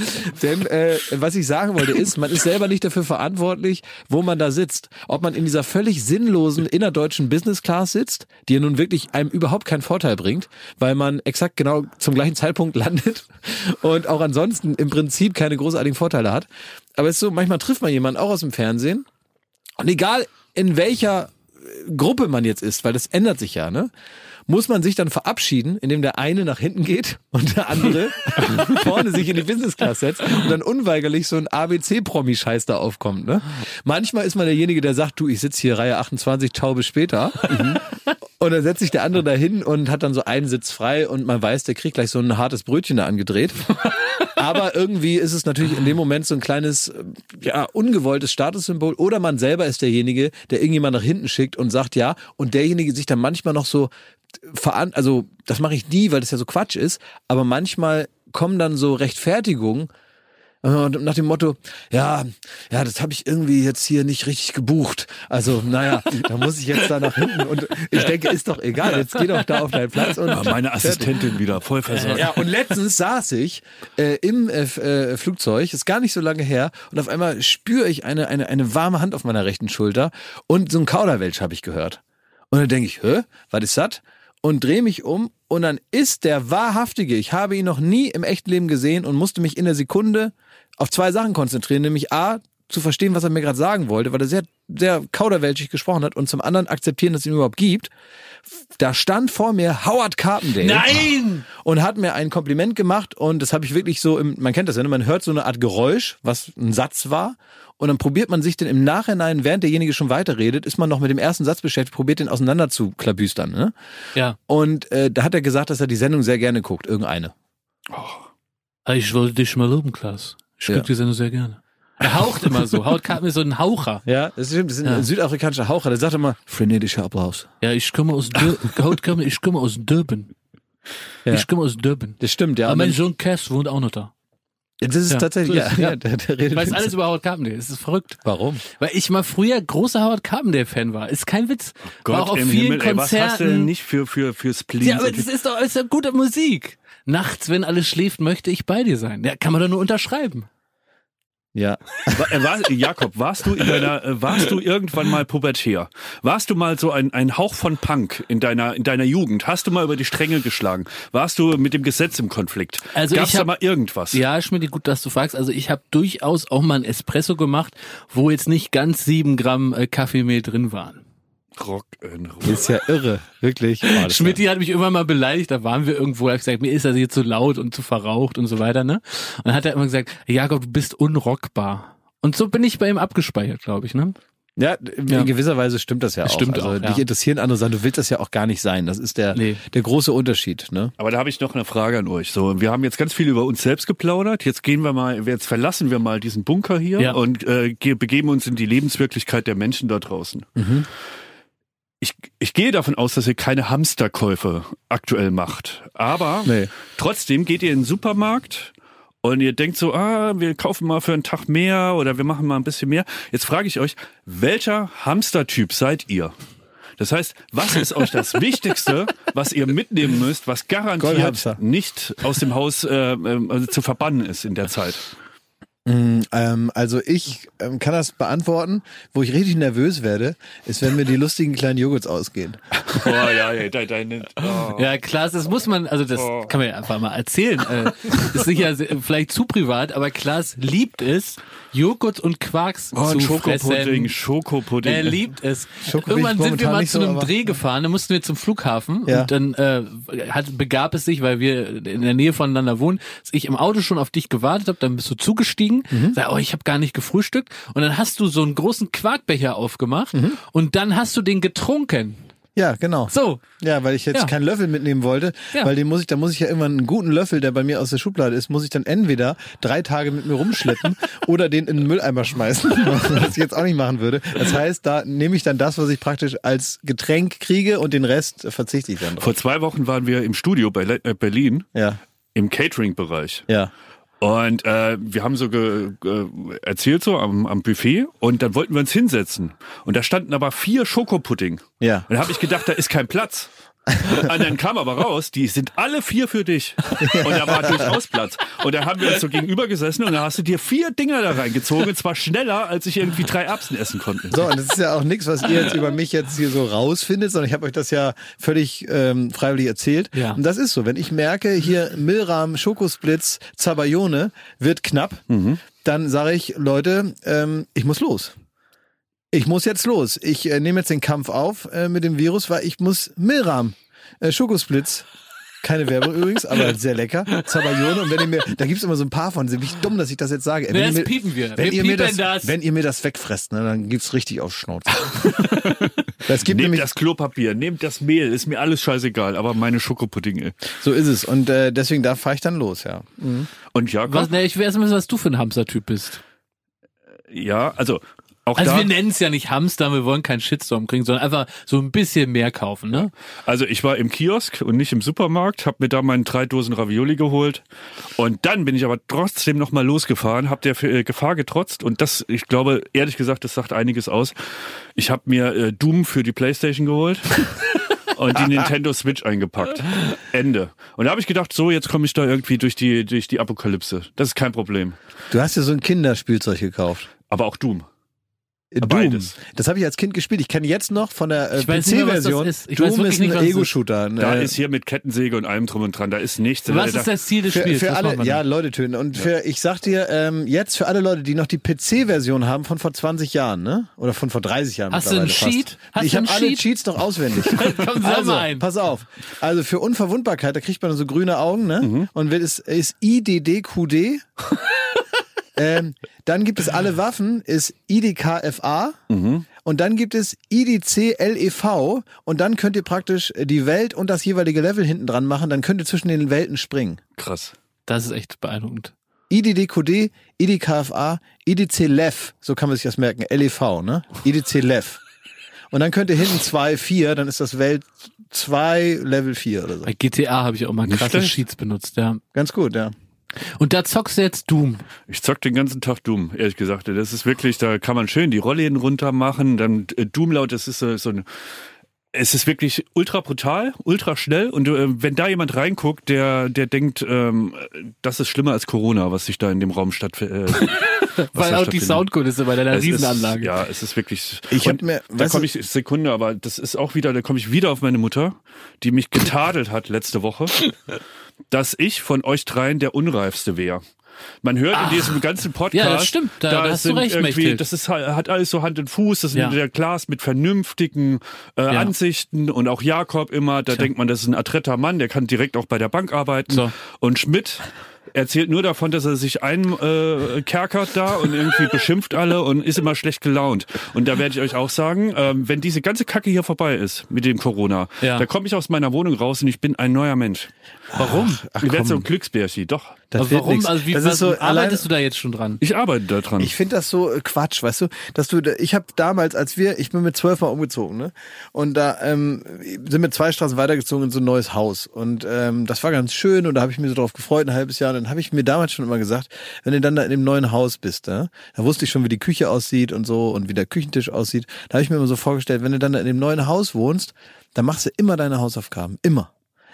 Denn äh, was ich sagen wollte ist, man ist selber nicht dafür verantwortlich, wo man da sitzt. Ob man in dieser völlig sinnlosen innerdeutschen Business Class sitzt, die ja nun wirklich einem überhaupt keinen Vorteil bringt, weil man exakt genau zum gleichen Zeitpunkt landet und auch ansonsten im Prinzip keine großartigen Vorteile hat. Aber es ist so, manchmal trifft man jemanden auch aus dem Fernsehen und egal in welcher Gruppe man jetzt ist, weil das ändert sich ja, ne? Muss man sich dann verabschieden, indem der eine nach hinten geht und der andere vorne sich in die Business Class setzt und dann unweigerlich so ein ABC-Promi-Scheiß da aufkommt, ne? Manchmal ist man derjenige, der sagt, du, ich sitze hier Reihe 28, Taube später. Und dann setzt sich der andere dahin und hat dann so einen Sitz frei und man weiß, der kriegt gleich so ein hartes Brötchen da angedreht. Aber irgendwie ist es natürlich in dem Moment so ein kleines, äh, ja, ungewolltes Statussymbol. Oder man selber ist derjenige, der irgendjemand nach hinten schickt und sagt ja. Und derjenige sich dann manchmal noch so veran, also das mache ich nie, weil das ja so Quatsch ist. Aber manchmal kommen dann so Rechtfertigungen, äh, nach dem Motto, ja, ja, das habe ich irgendwie jetzt hier nicht richtig gebucht. Also, naja, da muss ich jetzt da nach hinten. Und ich denke, ist doch egal, jetzt geh doch da auf deinen Platz. Und Ja, meine Assistentin wieder, voll versorgt. ja, und letztens saß ich äh, im äh, äh, Flugzeug, ist gar nicht so lange her, und auf einmal spüre ich eine, eine, eine warme Hand auf meiner rechten Schulter und so ein Kauderwelsch habe ich gehört. Und dann denke ich, hä, was ist das? Und drehe mich um und dann ist der wahrhaftige, ich habe ihn noch nie im echten Leben gesehen und musste mich in der Sekunde auf zwei Sachen konzentrieren, nämlich A, zu verstehen, was er mir gerade sagen wollte, weil er sehr, sehr kauderwelschig gesprochen hat und zum anderen akzeptieren, dass es ihn überhaupt gibt. Da stand vor mir Howard Carpendale Nein! und hat mir ein Kompliment gemacht und das habe ich wirklich so im, man kennt das ja, ne? man hört so eine Art Geräusch, was ein Satz war und dann probiert man sich den im Nachhinein, während derjenige schon weiterredet, ist man noch mit dem ersten Satz beschäftigt, probiert den auseinander zu klabüstern. Ne? Ja. Und äh, da hat er gesagt, dass er die Sendung sehr gerne guckt, irgendeine. Ah, Ich wollte dich mal loben, Klaas. Ich Ja. gucke die Sendung sehr gerne. Er haucht immer so. Haut Karten ist so ein Haucher. Ja, das stimmt, das ist ein Ja. südafrikanischer Haucher, der sagt immer, frenetischer Applaus. Ja, ich komme aus Dur ich komme aus Durban. Ja. Ich komme aus Durban. Das stimmt, ja. Aber mein Sohn Cass wohnt auch noch da. das ist Ja, tatsächlich, ja, ja, ja. der, der redet Ich weiß alles über Howard Carpendale. Es ist verrückt. Warum? Weil ich mal früher großer Howard Carpendale-Fan war. Ist kein Witz. war auch auf im vielen Himmel, ey, was Konzerten. hast du denn nicht für, für, für Spleen? ja, aber das ist doch ist ja gute Musik. Nachts, wenn alles schläft, möchte ich bei dir sein. Ja, kann man doch nur unterschreiben. Ja. Wa- äh, war, Jakob, warst du in deiner, äh, warst du irgendwann mal pubertär? Warst du mal so ein, ein Hauch von Punk in deiner, in deiner Jugend? Hast du mal über die Stränge geschlagen? Warst du mit dem Gesetz im Konflikt? Also Gab's ich da hab- mal irgendwas? Ja, Schmidt, gut, dass du fragst. Also ich habe durchaus auch mal ein Espresso gemacht, wo jetzt nicht ganz sieben Gramm äh, Kaffeemehl drin waren. Rock'n'Roll. Ist ja irre, wirklich. Oh, Schmidt hat mich irgendwann mal beleidigt, da waren wir irgendwo, hab ich gesagt, mir ist das hier zu laut und zu verraucht und so weiter, ne? Und dann hat er immer gesagt, Jakob, du bist unrockbar. Und so bin ich bei ihm abgespeichert, glaube ich, ne? Ja, in Ja. gewisser Weise stimmt das ja auch. Stimmt also auch, ja. dich interessieren andere Sachen, du willst das ja auch gar nicht sein. Das ist der, Nee. der große Unterschied, ne? Aber da habe ich noch eine Frage an euch. So, wir haben jetzt ganz viel über uns selbst geplaudert. Jetzt gehen wir mal, jetzt verlassen wir mal diesen Bunker hier Ja. und äh, ge- begeben uns in die Lebenswirklichkeit der Menschen da draußen. Ich, ich gehe davon aus, dass ihr keine Hamsterkäufe aktuell macht. Aber Nee. trotzdem geht ihr in den Supermarkt und ihr denkt so, ah, wir kaufen mal für einen Tag mehr oder wir machen mal ein bisschen mehr. Jetzt frage ich euch, welcher Hamstertyp seid ihr? Das heißt, was ist euch das Wichtigste, was ihr mitnehmen müsst, was garantiert nicht aus dem Haus äh, äh, zu verbannen ist in der Zeit? Mm, ähm, also ich ähm, kann das beantworten. Wo ich richtig nervös werde, ist, wenn mir die lustigen kleinen Joghurts ausgehen. Oh ja, ja, deine. Dein, oh. Ja, klar, das muss man, also das Oh. kann man ja einfach mal erzählen. Äh, ist sicher vielleicht zu privat, aber Klaas liebt es, Joghurt und Quarks Oh, zu Schokopudding, fressen. Schokopudding. Er liebt es. Schoko Irgendwann sind wir mal zu so, einem aber- Dreh gefahren, da mussten wir zum Flughafen Ja. und dann äh, hat, begab es sich, weil wir in der Nähe voneinander wohnen, dass ich im Auto schon auf dich gewartet habe, dann bist du zugestiegen, Mhm. sag, oh, ich habe gar nicht gefrühstückt und dann hast du so einen großen Quarkbecher aufgemacht Mhm. und dann hast du den getrunken. Ja, genau. So, Ja, weil ich jetzt Ja. keinen Löffel mitnehmen wollte, Ja. weil den muss ich, da muss ich ja irgendwann einen guten Löffel, der bei mir aus der Schublade ist, muss ich dann entweder drei Tage mit mir rumschleppen oder den in den Mülleimer schmeißen, was ich jetzt auch nicht machen würde. Das heißt, da nehme ich dann das, was ich praktisch als Getränk kriege und den Rest verzichte ich dann drauf. Vor zwei Wochen waren wir im Studio bei Le äh, Berlin Ja, im Catering-Bereich. ja. Und äh, wir haben so ge, ge, erzählt so am, am Buffet und dann wollten wir uns hinsetzen. Und da standen aber vier Schokopudding. Ja. Und da habe ich gedacht, da ist kein Platz. Und dann kam aber raus, die sind alle vier für dich. Und da war durchaus Platz. Und da haben wir uns so gegenüber gesessen und da hast du dir vier Dinger da reingezogen. Und zwar schneller, als ich irgendwie drei Erbsen essen konnte. So, und das ist ja auch nichts, was ihr jetzt über mich jetzt hier so rausfindet, sondern ich habe euch das ja völlig ähm, freiwillig erzählt. Ja. Und das ist so, wenn ich merke, hier Milram, Schokosplitz, Zabayone wird knapp, dann sage ich, Leute, ähm, ich muss los. Ich muss jetzt los. Ich äh, nehme jetzt den Kampf auf äh, mit dem Virus, weil ich muss Milram, äh, Schokosplitz, keine Werbung übrigens, aber sehr lecker. Zabayone. Und wenn ihr mir, da gibt's immer so ein paar von, sind wie dumm, dass ich das jetzt sage. Wenn das mir, piepen wir. Wenn Wir ihr mir das, das. wenn ihr mir das wegfresst, ne, dann gibt's richtig auf Schnauze. das gibt Nehmt nämlich, das Klopapier, nehmt das Mehl, ist mir alles scheißegal, aber meine Schokopuddinge. so ist es. Und äh, deswegen da fahre ich dann los, ja. Und Jakob, was, ne, ich will erst mal wissen, was du für ein Hamstertyp bist. ja, also auch Also da, wir nennen es ja nicht Hamster, wir wollen keinen Shitstorm kriegen, sondern einfach so ein bisschen mehr kaufen, ne? Also ich war im Kiosk und nicht im Supermarkt, habe mir da meine drei Dosen Ravioli geholt und dann bin ich aber trotzdem noch mal losgefahren, habe der äh, Gefahr getrotzt und das, ich glaube, ehrlich gesagt, das sagt einiges aus. Ich habe mir äh, Doom für die Playstation geholt. Und die Nintendo Switch eingepackt. Ende. Und da habe ich gedacht, so, jetzt komme ich da irgendwie durch die, durch die Apokalypse. Das ist kein Problem. Du hast ja so ein Kinderspielzeug gekauft. Aber auch Doom. Äh, Doom. Beides. Das habe ich als Kind gespielt. Ich kenne jetzt noch von der äh, PC-Version. ist. Doom ist nicht, ein ist. Ego-Shooter. Da Äh, ist hier mit Kettensäge und allem drum und dran. Da ist nichts. Was da, ist das Ziel des für, Spiels? für alle, ja? Leute töten. Und für, ich sag dir, ähm, jetzt für alle Leute, die noch die PC-Version haben von vor 20 Jahren, ne? Oder von vor 30 Jahren. Hast du einen mittlerweile Cheat? Hast ich habe alle Cheat? Cheats noch auswendig. Komm, sag also, mal ein. pass auf. Also für Unverwundbarkeit, da kriegt man so grüne Augen, ne? Mhm. Und wird es ist IDDQD. ähm, dann gibt es alle Waffen, ist IDKFA. Mhm. Und dann gibt es IDCLEV und dann könnt ihr praktisch die Welt und das jeweilige Level hinten dran machen, dann könnt ihr zwischen den Welten springen. krass. Das ist echt beeindruckend. IDDQD, IDKFA, IDCLEV, so kann man sich das merken, LEV, ne? IDCLEV. Und dann könnt ihr hinten 2, 4, dann ist das Welt 2, Level 4 oder so. Bei GTA habe ich auch mal krasse. Cheats benutzt, ja. Ganz gut, ja. Und da zockst du jetzt Doom. Ich zock den ganzen Tag Doom, ehrlich gesagt. Das ist wirklich, da kann man schön die Rollläden runter machen, dann äh, Doom laut, das ist so, so ein es ist wirklich ultra brutal, ultra schnell und äh, wenn da jemand reinguckt, der der denkt, ähm, das ist schlimmer als Corona, was sich da in dem Raum stattfindet. Äh, Weil auch die. Soundkulisse bei deiner Es Riesenanlage. Ist, ja, es ist wirklich. Ich hab mir- da komme ich Sekunde, aber das ist auch wieder, da komme ich wieder auf meine Mutter, die mich getadelt hat letzte Woche, dass ich von euch dreien der unreifste wäre. Man hört in diesem ganzen Podcast, Ja, das stimmt. Da- da hast du recht, irgendwie, das ist hat alles so Hand und Fuß. Das ist Ja. der Glas mit vernünftigen äh, Ja. Ansichten und auch Jakob immer. Da denkt man, das ist ein adretter Mann, der kann direkt auch bei der Bank arbeiten. So. Und Schmidt erzählt nur davon, dass er sich einkerkert äh, kerkert da und irgendwie beschimpft alle und ist immer schlecht gelaunt. Und da werde ich euch auch sagen, ähm, wenn diese ganze Kacke hier vorbei ist mit dem Corona, Ja. da komme ich aus meiner Wohnung raus und ich bin ein neuer Mensch. Warum? Ach, ich werde komm. so ein Glücksbärchi, doch. Das wird warum? nix. Also wie das was, ist so arbeitest allein, du da jetzt schon dran? Ich arbeite da dran. Ich finde das so äh, Quatsch, weißt du, dass du, ich habe damals, als wir, ich bin mit zwölf Mal umgezogen, ne, und da ähm, sind wir zwei Straßen weitergezogen in so ein neues Haus und ähm, das war ganz schön und da habe ich mich so drauf gefreut, ein halbes Jahr. Und dann habe ich mir damals schon immer gesagt, wenn du dann da in dem neuen Haus bist, ne, da wusste ich schon, wie die Küche aussieht und so und wie der Küchentisch aussieht. Da habe ich mir immer so vorgestellt, wenn du dann da in dem neuen Haus wohnst, dann machst du immer deine Hausaufgaben, immer.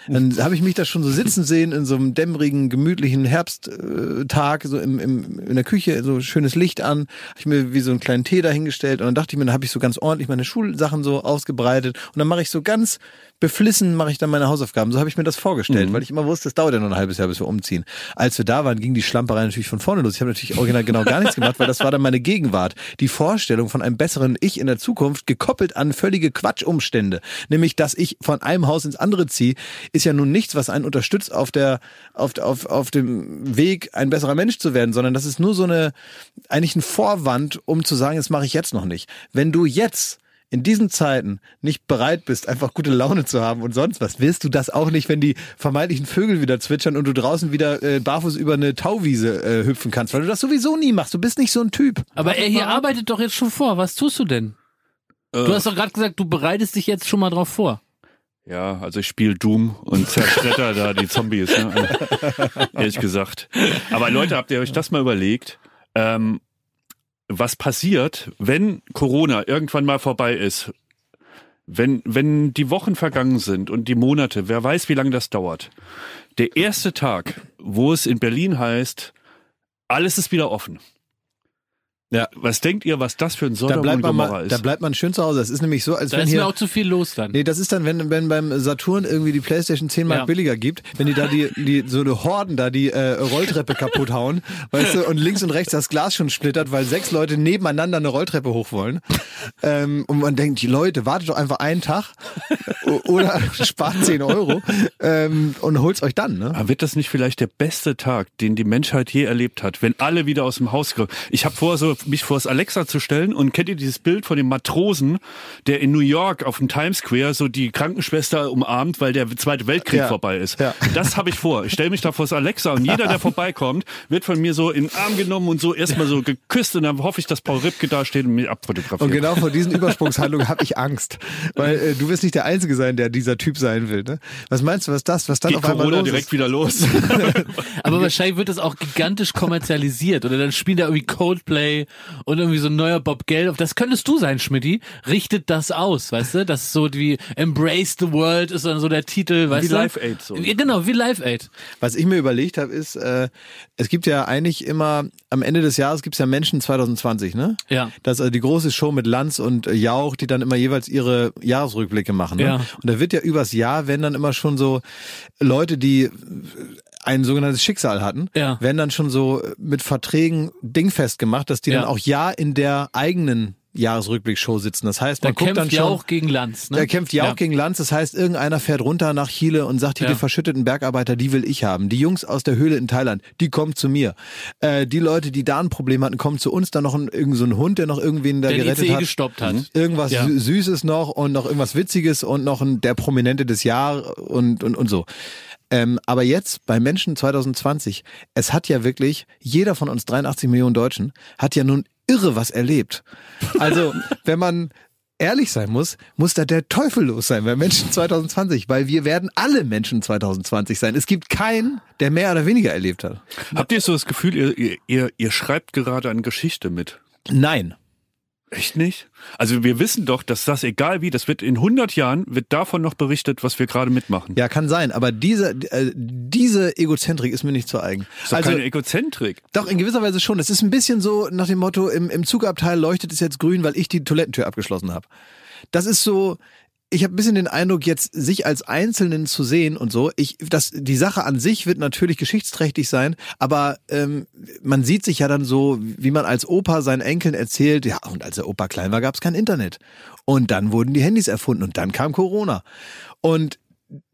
Dann habe ich mich da schon so sitzen sehen in so einem dämmerigen, gemütlichen Herbsttag, so im, im, in der Küche, so schönes Licht an, habe ich mir wie so einen kleinen Tee dahingestellt und dann dachte ich mir, dann habe ich so ganz ordentlich meine Schulsachen so ausgebreitet. Und dann mache ich so ganz beflissen mache ich dann meine Hausaufgaben. So habe ich mir das vorgestellt, mhm. weil ich immer wusste, es dauert ja nur ein halbes Jahr, bis wir umziehen. Als wir da waren, ging die Schlamperei natürlich von vorne los. Ich habe natürlich original genau gar nichts gemacht, weil das war dann meine Gegenwart. Die Vorstellung von einem besseren Ich in der Zukunft, gekoppelt an völlige Quatschumstände. Nämlich, dass ich von einem Haus ins andere ziehe, ist ja nun nichts, was einen unterstützt auf der, auf, auf, auf dem Weg, ein besserer Mensch zu werden, sondern das ist nur so eine, eigentlich ein Vorwand, um zu sagen, das mache ich jetzt noch nicht. Wenn du jetzt in diesen Zeiten nicht bereit bist, einfach gute Laune zu haben und sonst was, willst du das auch nicht, wenn die vermeintlichen Vögel wieder zwitschern und du draußen wieder äh, barfuß über eine Tauwiese äh, hüpfen kannst, weil du das sowieso nie machst. Du bist nicht so ein Typ. Aber er hier arbeitet doch jetzt schon vor. Was tust du denn? Äh. Du hast doch gerade gesagt, du bereitest dich jetzt schon mal drauf vor. Ja, also ich spiele Doom und zerschretter da die Zombies, ne? ehrlich gesagt. Aber Leute, habt ihr euch das mal überlegt? Ähm, was passiert, wenn Corona irgendwann mal vorbei ist, wenn, wenn die Wochen vergangen sind und die Monate, wer weiß, wie lange das dauert. Der erste Tag, wo es in Berlin heißt, alles ist wieder offen. Ja. Was denkt ihr, was das für ein Sodom da und Gomorra mal, ist? Da bleibt man schön zu Hause. Das ist nämlich so, als da wenn ist hier... mir auch zu viel los dann. Nee, das ist dann, wenn, wenn beim Saturn irgendwie die Playstation 10 Mark ja. billiger gibt, wenn die da die, die so eine Horden da die äh, Rolltreppe kaputt hauen, weißt du, und links und rechts das Glas schon splittert, weil sechs Leute nebeneinander eine Rolltreppe hoch wollen. Ähm, und man denkt, die Leute, wartet doch einfach einen Tag oder spart 10 Euro ähm, und holt's euch dann. Ne? Aber wird das nicht vielleicht der beste Tag, den die Menschheit je erlebt hat, wenn alle wieder aus dem Haus... Ich habe vor, so mich vor das Alexa zu stellen und kennt ihr dieses Bild von dem Matrosen, der in New York auf dem Times Square so die Krankenschwester umarmt, weil der Zweite Weltkrieg ja. vorbei ist. Ja. Das habe ich vor. Ich stelle mich da vor das Alexa und jeder, der vorbeikommt, wird von mir so in den Arm genommen und so erstmal so geküsst und dann hoffe ich, dass Paul Ripke da steht und mich abfotografiert. Und genau vor diesen Übersprungshandlungen habe ich Angst, weil äh, du wirst nicht der Einzige sein, der dieser Typ sein will. Ne? Was meinst du, was das, was dann Geht auf einmal Corona los direkt ist? wieder los. Aber wahrscheinlich wird das auch gigantisch kommerzialisiert oder dann spielt da irgendwie Coldplay und irgendwie so ein neuer Bob Geldof. Das könntest du sein, Schmidti. Richtet das aus, weißt du? Das ist so wie Embrace the World ist dann so der Titel, weißt wie du? Live Aid so. Wie, genau, wie Live Aid. Was ich mir überlegt habe, ist, äh, es gibt ja eigentlich immer, am Ende des Jahres gibt's ja Menschen 2020, ne? Ja. Das ist also die große Show mit Lanz und Jauch, die dann immer jeweils ihre Jahresrückblicke machen. Ne? Ja. Und da wird ja übers Jahr, wenn dann immer schon so Leute, die ein sogenanntes Schicksal hatten, Ja. werden dann schon so mit Verträgen dingfest gemacht, dass die Ja. dann auch ja in der eigenen Jahresrückblick-Show sitzen. Das heißt, Da man guckt kämpft dann ja schon, auch gegen Lanz, ne? der kämpft ja Ja. auch gegen Lanz. Das heißt, irgendeiner fährt runter nach Chile und sagt, hier Ja. die verschütteten Bergarbeiter, die will ich haben. Die Jungs aus der Höhle in Thailand, die kommen zu mir. Äh, die Leute, die da ein Problem hatten, kommen zu uns. Dann noch ein, irgend so ein Hund, der noch irgendwen da der gerettet ICE hat. gestoppt hat. Irgendwas Ja. Sü- Süßes noch und noch irgendwas Witziges und noch ein, der Prominente des Jahres und, und, und so. Ähm, aber jetzt bei Menschen 2020, es hat ja wirklich, jeder von uns 83 Millionen Deutschen hat ja nun irre was erlebt. Also, wenn man ehrlich sein muss, muss da der Teufel los sein bei Menschen 2020, weil wir werden alle Menschen 2020 sein. Es gibt keinen, der mehr oder weniger erlebt hat. Habt ihr so das Gefühl, ihr, ihr, ihr schreibt gerade eine Geschichte mit? Nein. Echt nicht? Also wir wissen doch, dass das egal wie, das wird in 100 Jahren, wird davon noch berichtet, was wir gerade mitmachen. Ja, kann sein, aber diese, äh, diese Egozentrik ist mir nicht zu eigen. Das ist doch keine Egozentrik. Doch, in gewisser Weise schon. Es ist ein bisschen so nach dem Motto, im, im Zugabteil leuchtet es jetzt grün, weil ich die Toilettentür abgeschlossen habe. Das ist so, ich habe ein bisschen den Eindruck, jetzt sich als Einzelnen zu sehen und so. Ich, das, die Sache an sich wird natürlich geschichtsträchtig sein, aber ähm, man sieht sich ja dann so, wie man als Opa seinen Enkeln erzählt, ja, und als der Opa klein war, gab es kein Internet. Und dann wurden die Handys erfunden und dann kam Corona. Und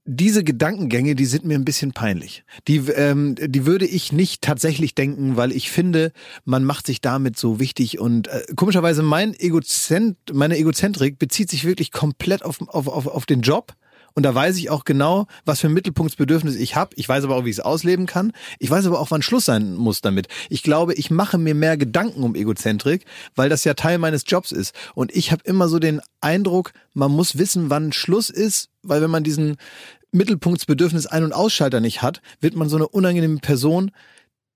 diese Gedankengänge, die sind mir ein bisschen peinlich. Die, ähm, die würde ich nicht tatsächlich denken, weil ich finde, man macht sich damit so wichtig und äh, komischerweise mein Egozent, meine Egozentrik bezieht sich wirklich komplett auf, auf, auf, auf den Job. Und da weiß ich auch genau, was für ein Mittelpunktsbedürfnis ich habe. Ich weiß aber auch, wie ich es ausleben kann. Ich weiß aber auch, wann Schluss sein muss damit. Ich glaube, ich mache mir mehr Gedanken um Egozentrik, weil das ja Teil meines Jobs ist. Und ich habe immer so den Eindruck, man muss wissen, wann Schluss ist, weil wenn man diesen Mittelpunktsbedürfnis Ein- und Ausschalter nicht hat, wird man so eine unangenehme Person,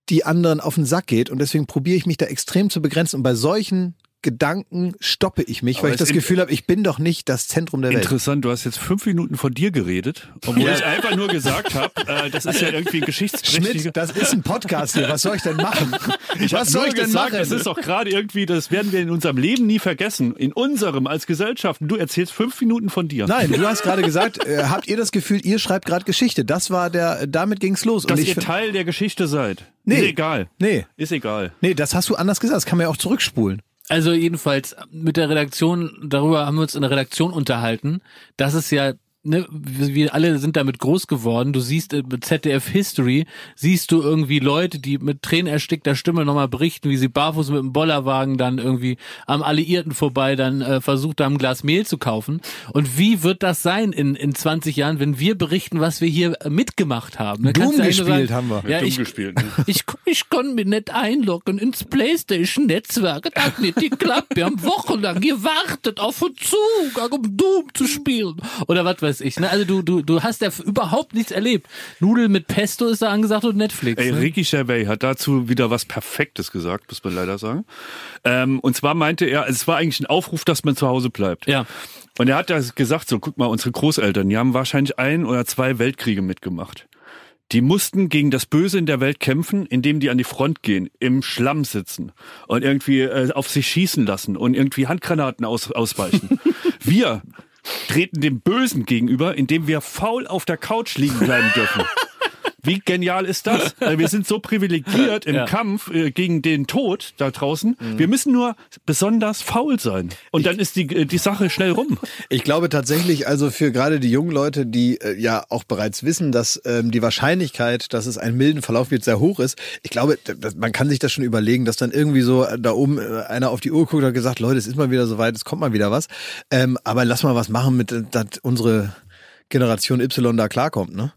die anderen auf den Sack geht. Und deswegen probiere ich mich da extrem zu begrenzen. Und bei solchen Gedanken stoppe ich mich, Aber weil ich das Gefühl habe, ich bin doch nicht das Zentrum der Welt. Interessant, du hast jetzt fünf Minuten von dir geredet, obwohl ich einfach nur gesagt habe, äh, das ist ja irgendwie ein geschichtsträchtiger... Schmidt, das ist ein Podcast hier. Was soll ich denn machen? Ich Was soll nur ich denn gesagt, machen? Es ist doch gerade irgendwie, das werden wir in unserem Leben nie vergessen. In unserem als Gesellschaft. Und Du erzählst fünf Minuten von dir. Nein, du hast gerade gesagt, äh, habt ihr das Gefühl, ihr schreibt gerade Geschichte? Das war der, damit ging's los. Dass Und ich ihr Teil der Geschichte seid. Nee. Ist egal. nee, Ist egal. nee, das hast du anders gesagt. Das kann man ja auch zurückspulen. Also jedenfalls mit der Redaktion, darüber haben wir uns in der Redaktion unterhalten, dass es ja, ne, wir alle sind damit groß geworden. Du siehst äh, mit ZDF History, siehst du irgendwie Leute, die mit tränenerstickter Stimme nochmal berichten, wie sie barfuß mit dem Bollerwagen dann irgendwie am Alliierten vorbei dann äh, versucht haben, ein Glas Mehl zu kaufen. Und wie wird das sein in, in 20 Jahren, wenn wir berichten, was wir hier äh, mitgemacht haben? Ne, Doom gespielt haben wir. Ja, Dumm ich, gespielt. Ne? ich, ich kann mich nicht einloggen ins Playstation-Netzwerk. Das hat nicht geklappt. Wir haben wochenlang gewartet auf einen Zug, um Doom zu spielen. Oder was weiß ich. Ne? Also du, du, du hast ja überhaupt nichts erlebt. Nudeln mit Pesto ist da angesagt und Netflix. Ey, ne? Ricky Gervais hat dazu wieder was Perfektes gesagt, muss man leider sagen. Ähm, und zwar meinte er, es war eigentlich ein Aufruf, dass man zu Hause bleibt. Ja. Und er hat da gesagt, so guck mal, unsere Großeltern, die haben wahrscheinlich ein oder zwei Weltkriege mitgemacht. Die mussten gegen das Böse in der Welt kämpfen, indem die an die Front gehen, im Schlamm sitzen und irgendwie äh, auf sich schießen lassen und irgendwie Handgranaten aus, ausweichen. wir treten dem Bösen gegenüber, indem wir faul auf der Couch liegen bleiben dürfen. Wie genial ist das? Also wir sind so privilegiert im Ja. Kampf äh, gegen den Tod da draußen. Wir müssen nur besonders faul sein. Und dann ist die, äh, die Sache schnell rum. Ich glaube tatsächlich, also für gerade die jungen Leute, die äh, ja auch bereits wissen, dass ähm, die Wahrscheinlichkeit, dass es einen milden Verlauf wird, sehr hoch ist. Ich glaube, man kann sich das schon überlegen, dass dann irgendwie so äh, da oben äh, einer auf die Uhr guckt und gesagt, Leute, es ist mal wieder soweit, es kommt mal wieder was. Ähm, aber lass mal was machen, mit äh, dass unsere Generation Y da klarkommt, ne?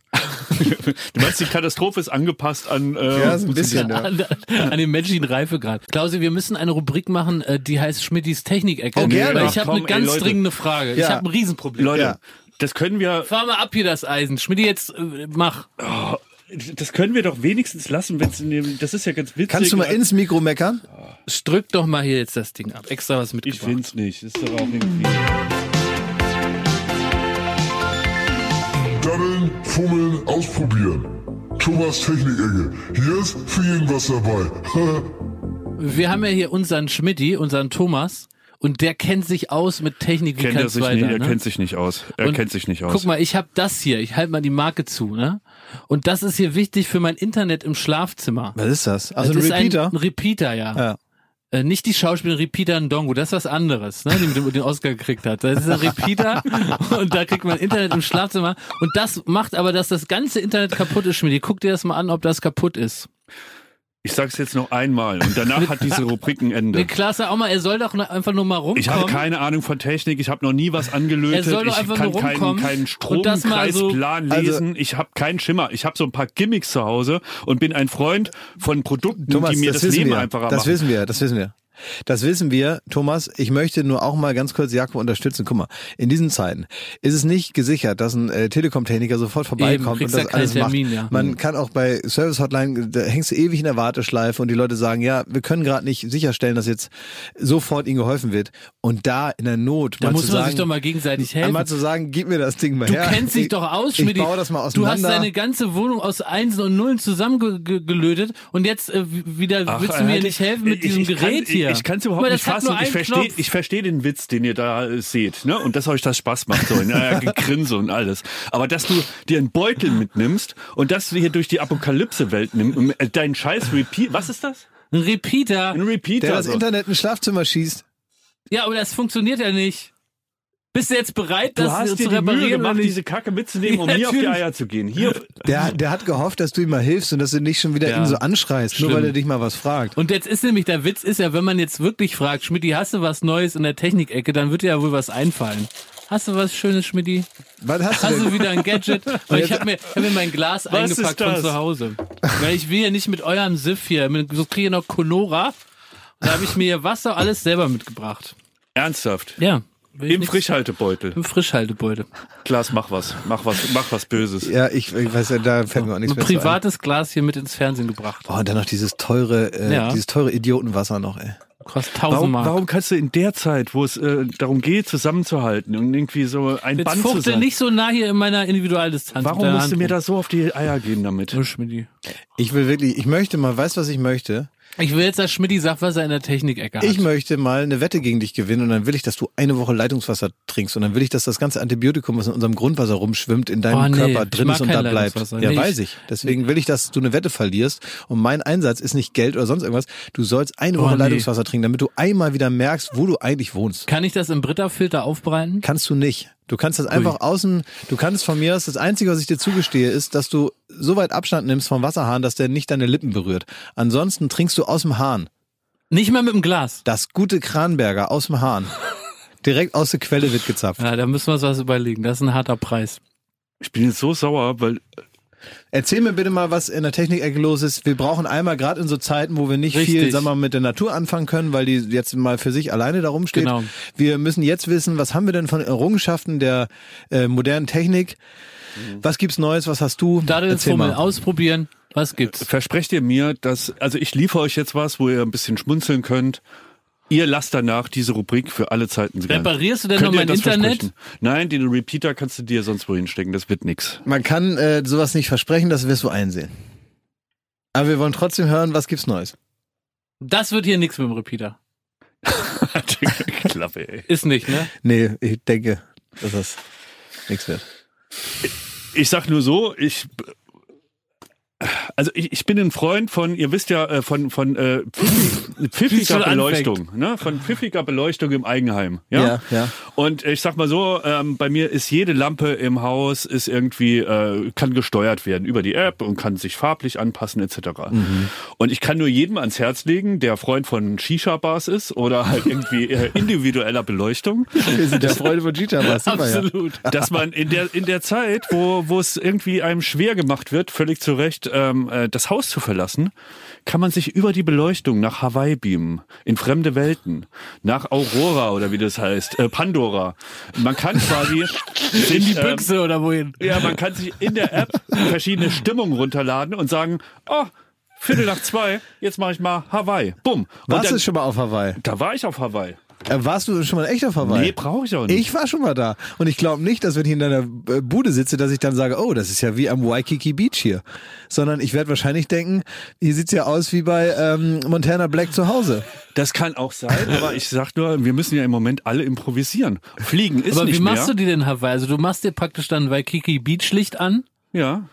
Du meinst, die Katastrophe ist angepasst an äh, Ja, so ein bisschen, ja. An, an den menschlichen Reifegrad. Klausi, wir müssen eine Rubrik machen, äh, die heißt Schmidtis Technik-Ecke. Oh, gerne. Ich habe eine ey, ganz Leute. dringende Frage. Ich Ja. habe ein Riesenproblem. Leute. Ja. Das können wir, Fahr mal ab hier das Eisen. Schmidti, jetzt äh, mach. das können wir doch wenigstens lassen, wenn es in dem, das ist ja ganz witzig. Kannst du mal ins Mikro meckern? Drück doch mal hier jetzt das Ding ab. Extra was Ich mitgebracht. find's nicht. Das ist doch auch irgendwie. Fummeln, ausprobieren. Thomas Technik-Ecke. Hier ist für jeden was dabei. Wir haben ja hier unseren Schmidti, unseren Thomas, und der kennt sich aus mit Technik wie Kennt kein er sich zweiter. nicht, er ne? kennt sich nicht aus. Er Und kennt sich nicht aus. Guck mal, ich habe das hier. Ich halte mal die Marke zu, ne? Und das ist hier wichtig für mein Internet im Schlafzimmer. Was ist das? Also das ein ist Repeater? Ein, ein Repeater, ja. ja. Äh, nicht die Schauspielerin Repeater Ndongo, das ist was anderes, ne, die mit dem den Oscar gekriegt hat. Das ist ein Repeater und da kriegt man Internet im Schlafzimmer und das macht aber, dass das ganze Internet kaputt ist, Schmidt. Guck dir das mal an, ob das kaputt ist. Ich sag's jetzt noch einmal und danach hat diese Rubrik ein Ende. Ne, Klaas, sag auch mal, er soll doch einfach nur mal rumkommen. Ich habe keine Ahnung von Technik, ich habe noch nie was angelötet, Er soll doch ich einfach kann nur keinen, rumkommen keinen und das mal so- Stromkreisplan Also- lesen, ich habe keinen Schimmer. Ich habe so ein paar Gimmicks zu Hause und bin ein Freund von Produkten, Thomas, die mir das, wissen Leben wir. einfacher Das machen. wissen wir, das wissen wir. Das wissen wir, Thomas. Ich möchte nur auch mal ganz kurz Jakob unterstützen. Guck mal, in diesen Zeiten ist es nicht gesichert, dass ein äh, Telekom-Techniker sofort vorbeikommt und kriegst das alles Termin, macht. ja. Man Mhm. kann auch bei Service Hotline, da hängst du ewig in der Warteschleife und die Leute sagen, ja, wir können gerade nicht sicherstellen, dass jetzt sofort ihnen geholfen wird. Und da in der Not Da mal muss zu man sagen, sich doch mal gegenseitig helfen. einmal zu sagen, gib mir das Ding mal Du her. kennst dich Ich- doch aus, Ich Schmidt. baue das mal Du hast auseinander. deine ganze Wohnung aus Einsen und Nullen zusammengelötet und jetzt äh, wieder Ach, willst du mir äh, nicht helfen mit ich- diesem ich kann- Gerät hier. Ich, kann es überhaupt nicht fassen. Ich verstehe ich versteh den Witz, den ihr da äh, seht, ne? Und dass euch das Spaß macht, so, ne? Gegrinse und alles. Aber dass du dir einen Beutel mitnimmst und dass du hier durch die Apokalypse-Welt nimmst, und, äh, deinen Scheiß Repeat, was ist das? Ein Repeater. Ein Repeater. der das so. Internet ins Schlafzimmer schießt. Ja, aber das funktioniert ja nicht. Bist du jetzt bereit, Du das hast zu dir die Mühe reparieren oder gemacht, diese Kacke mitzunehmen, um Ja, mir auf die. Eier zu gehen. Hier, Der, der hat gehofft, dass du ihm mal hilfst und dass du nicht schon wieder Ja. ihn so anschreist, nur Schlimm. weil er dich mal was fragt. Und jetzt ist nämlich der Witz ist ja, wenn man jetzt wirklich fragt, Schmidti, hast du was Neues in der Technikecke, dann wird dir ja wohl was einfallen. Hast du was Schönes, Schmidti? Was hast du Hast denn? du wieder ein Gadget? Weil ich habe mir, hab mir mein Glas Was eingepackt ist von zu Hause. Weil ich will ja nicht mit eurem Siff hier, mit, so kriege ich noch Conora. Und da habe ich mir hier Wasser alles selber mitgebracht. ernsthaft. Ja. Im Frischhaltebeutel. Im Frischhaltebeutel. Klaas, mach was. Mach was, mach was Böses. Ja, ich, ich weiß ja, da fällt mir auch nichts Ein mehr ein. privates Glas hier mit ins Fernsehen gebracht. Boah, und dann noch dieses teure, äh, Ja. dieses teure Idiotenwasser noch, ey. Kostet Warum, 1000 Mark. warum kannst du in der Zeit, wo es äh, darum geht, zusammenzuhalten und irgendwie so ein Jetzt Band zu sein, nicht so nah hier in meiner Individualdistanz. warum musst du mir da so auf die Eier gehen damit? Oh. Ich will wirklich, ich möchte mal, weißt du, was ich möchte? Ich will jetzt, dass Schmidti sagt, was er in der Technikecke hat. Ich möchte mal eine Wette gegen dich gewinnen und dann will ich, dass du eine Woche Leitungswasser trinkst und dann will ich, dass das ganze Antibiotikum, was in unserem Grundwasser rumschwimmt, in deinem Oh, nee, Körper drin ist und da bleibt. Ja, Nee, weiß ich-. Deswegen will ich, dass du eine Wette verlierst und mein Einsatz ist nicht Geld oder sonst irgendwas. Du sollst eine Oh, Woche nee. Leitungswasser trinken, damit du einmal wieder merkst, wo du eigentlich wohnst. Kann ich das im Britta-Filter aufbereiten? Kannst du nicht. Du kannst das einfach außen, du kannst von mir aus, das Einzige, was ich dir zugestehe, ist, dass du so weit Abstand nimmst vom Wasserhahn, dass der nicht deine Lippen berührt. Ansonsten trinkst du aus dem Hahn. Nicht mal mit dem Glas. Das gute Kranberger aus dem Hahn. Direkt aus der Quelle wird gezapft. Ja, da müssen wir uns was überlegen. Das ist ein harter Preis. Ich bin jetzt so sauer, weil Erzähl mir bitte mal, was in der Technikecke los ist. Wir brauchen einmal gerade in so Zeiten, wo wir nicht Richtig. viel, sagen wir mal, mit der Natur anfangen können, weil die jetzt mal für sich alleine da rumsteht. Genau. Wir müssen jetzt wissen, was haben wir denn von Errungenschaften der äh, modernen Technik? Was gibt's Neues? Was hast du? Mal. ausprobieren. Was gibt's? versprecht ihr mir, dass, also ich liefere euch jetzt was, wo ihr ein bisschen schmunzeln könnt. Ihr lasst danach diese Rubrik für alle Zeiten. Reparierst du denn Könnt noch mein das Internet? versprechen? Nein, den Repeater kannst du dir sonst wohin stecken, das wird nix. Man kann äh, sowas nicht versprechen, das wirst du einsehen. Aber wir wollen trotzdem hören, was gibt's Neues? Das wird hier nichts mit dem Repeater. Klappe, ey. Ist nicht, ne? Nee, ich denke, dass das nichts wird. Ich sag nur so, ich also ich, ich bin ein Freund von, ihr wisst ja, äh, von, von äh, pfiffig- pfiffiger Beleuchtung, ne? Von pfiffiger Beleuchtung im Eigenheim. Ja. Ja, ja. Und ich sag mal so, ähm, bei mir ist jede Lampe im Haus ist irgendwie, äh, kann gesteuert werden über die App und kann sich farblich anpassen etc. Und ich kann nur jedem ans Herz legen, der Freund von Shisha-Bars ist oder halt irgendwie äh, individueller Beleuchtung, Wir sind der Freunde von sind wir ja. Absolut. dass man in der in der Zeit, wo wo es irgendwie einem schwer gemacht wird, völlig zu Recht ähm, äh, das Haus zu verlassen, kann man sich über die Beleuchtung nach Hawaii beamen, in fremde Welten, nach Aurora oder wie das heißt, äh, Pandora. Man kann quasi In die ähm, Büchse oder wohin? ja, man kann sich in der App verschiedene Stimmungen runterladen und sagen, oh, Viertel nach zwei, jetzt mache ich mal Hawaii. Bumm. Warst dann, du schon mal auf Hawaii? da war ich auf Hawaii. Äh, warst du schon mal echt auf Hawaii? Nee, brauche ich auch nicht. Ich war schon mal da. Und ich glaube nicht, dass wenn ich in deiner äh, Bude sitze, dass ich dann sage, oh, das ist ja wie am Waikiki Beach hier. Sondern ich werde wahrscheinlich denken, hier sieht's ja aus wie bei ähm, Montana Black zu Hause. Das kann auch sein, aber ich sag nur, wir müssen ja im Moment alle improvisieren. Fliegen ist Aber nicht wie machst mehr. du die denn Hawaii? Also du machst dir praktisch dann Waikiki Beach Licht an. Ja.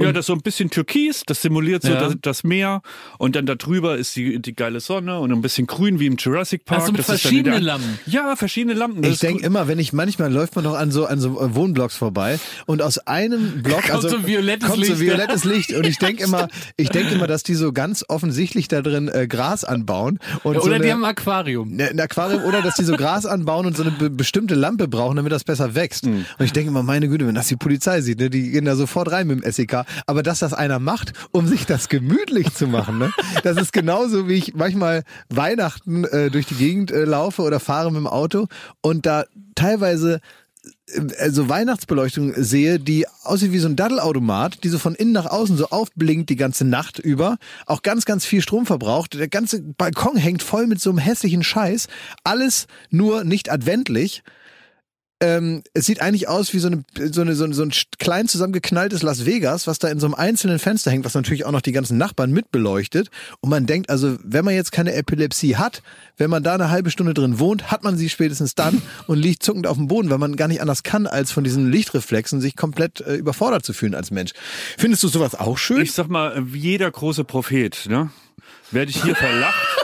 Ja, das ist so ein bisschen türkis, das simuliert so Ja. das, das Meer und dann da drüber ist die, die geile Sonne und ein bisschen grün wie im Jurassic Park. Du mit das in der- verschiedenen Lampen? Ja, verschiedene Lampen. Das Ich denke immer, wenn ich manchmal läuft man doch an so an so äh, Wohnblocks vorbei und aus einem Block Kommt also so violettes kommt so Licht. violettes Licht und ich denke immer, ich denke immer, dass die so ganz offensichtlich da drin äh, Gras anbauen und so Oder eine, die haben ein Aquarium. Ne, ein Aquarium oder dass die so Gras anbauen und so eine be bestimmte Lampe brauchen, damit das besser wächst. Hm. Und ich denke immer, meine Güte, wenn das die Polizei sieht, ne, die gehen da sofort rein mit dem SEK. Aber dass das einer macht, um sich das gemütlich zu machen, ne, das ist genauso wie ich manchmal Weihnachten äh, durch die Gegend äh, laufe oder fahre mit dem Auto und da teilweise äh, so Weihnachtsbeleuchtung sehe, die aussieht wie so ein Daddelautomat, die so von innen nach außen so aufblinkt die ganze Nacht über, auch ganz, ganz viel Strom verbraucht. Der ganze Balkon hängt voll mit so einem hässlichen Scheiß. Alles nur nicht adventlich. Ähm, es sieht eigentlich aus wie so, eine, so, eine, so, ein, so ein klein zusammengeknalltes Las Vegas, was da in so einem einzelnen Fenster hängt, was natürlich auch noch die ganzen Nachbarn mitbeleuchtet. Und man denkt also, wenn man jetzt keine Epilepsie hat, wenn man da eine halbe Stunde drin wohnt, hat man sie spätestens dann und liegt zuckend auf dem Boden, weil man gar nicht anders kann, als von diesen Lichtreflexen sich komplett äh, überfordert zu fühlen als Mensch. Findest du sowas auch schön? Ich sag mal, wie jeder große Prophet, ne? Werde ich hier verlacht.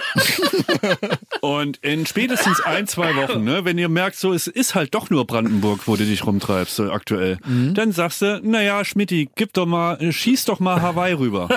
Und in spätestens ein, zwei Wochen, ne, wenn ihr merkt, so, es ist halt doch nur Brandenburg, wo du dich rumtreibst, so aktuell, dann sagst du, naja, Schmidti, gib doch mal, äh, schieß doch mal Hawaii rüber.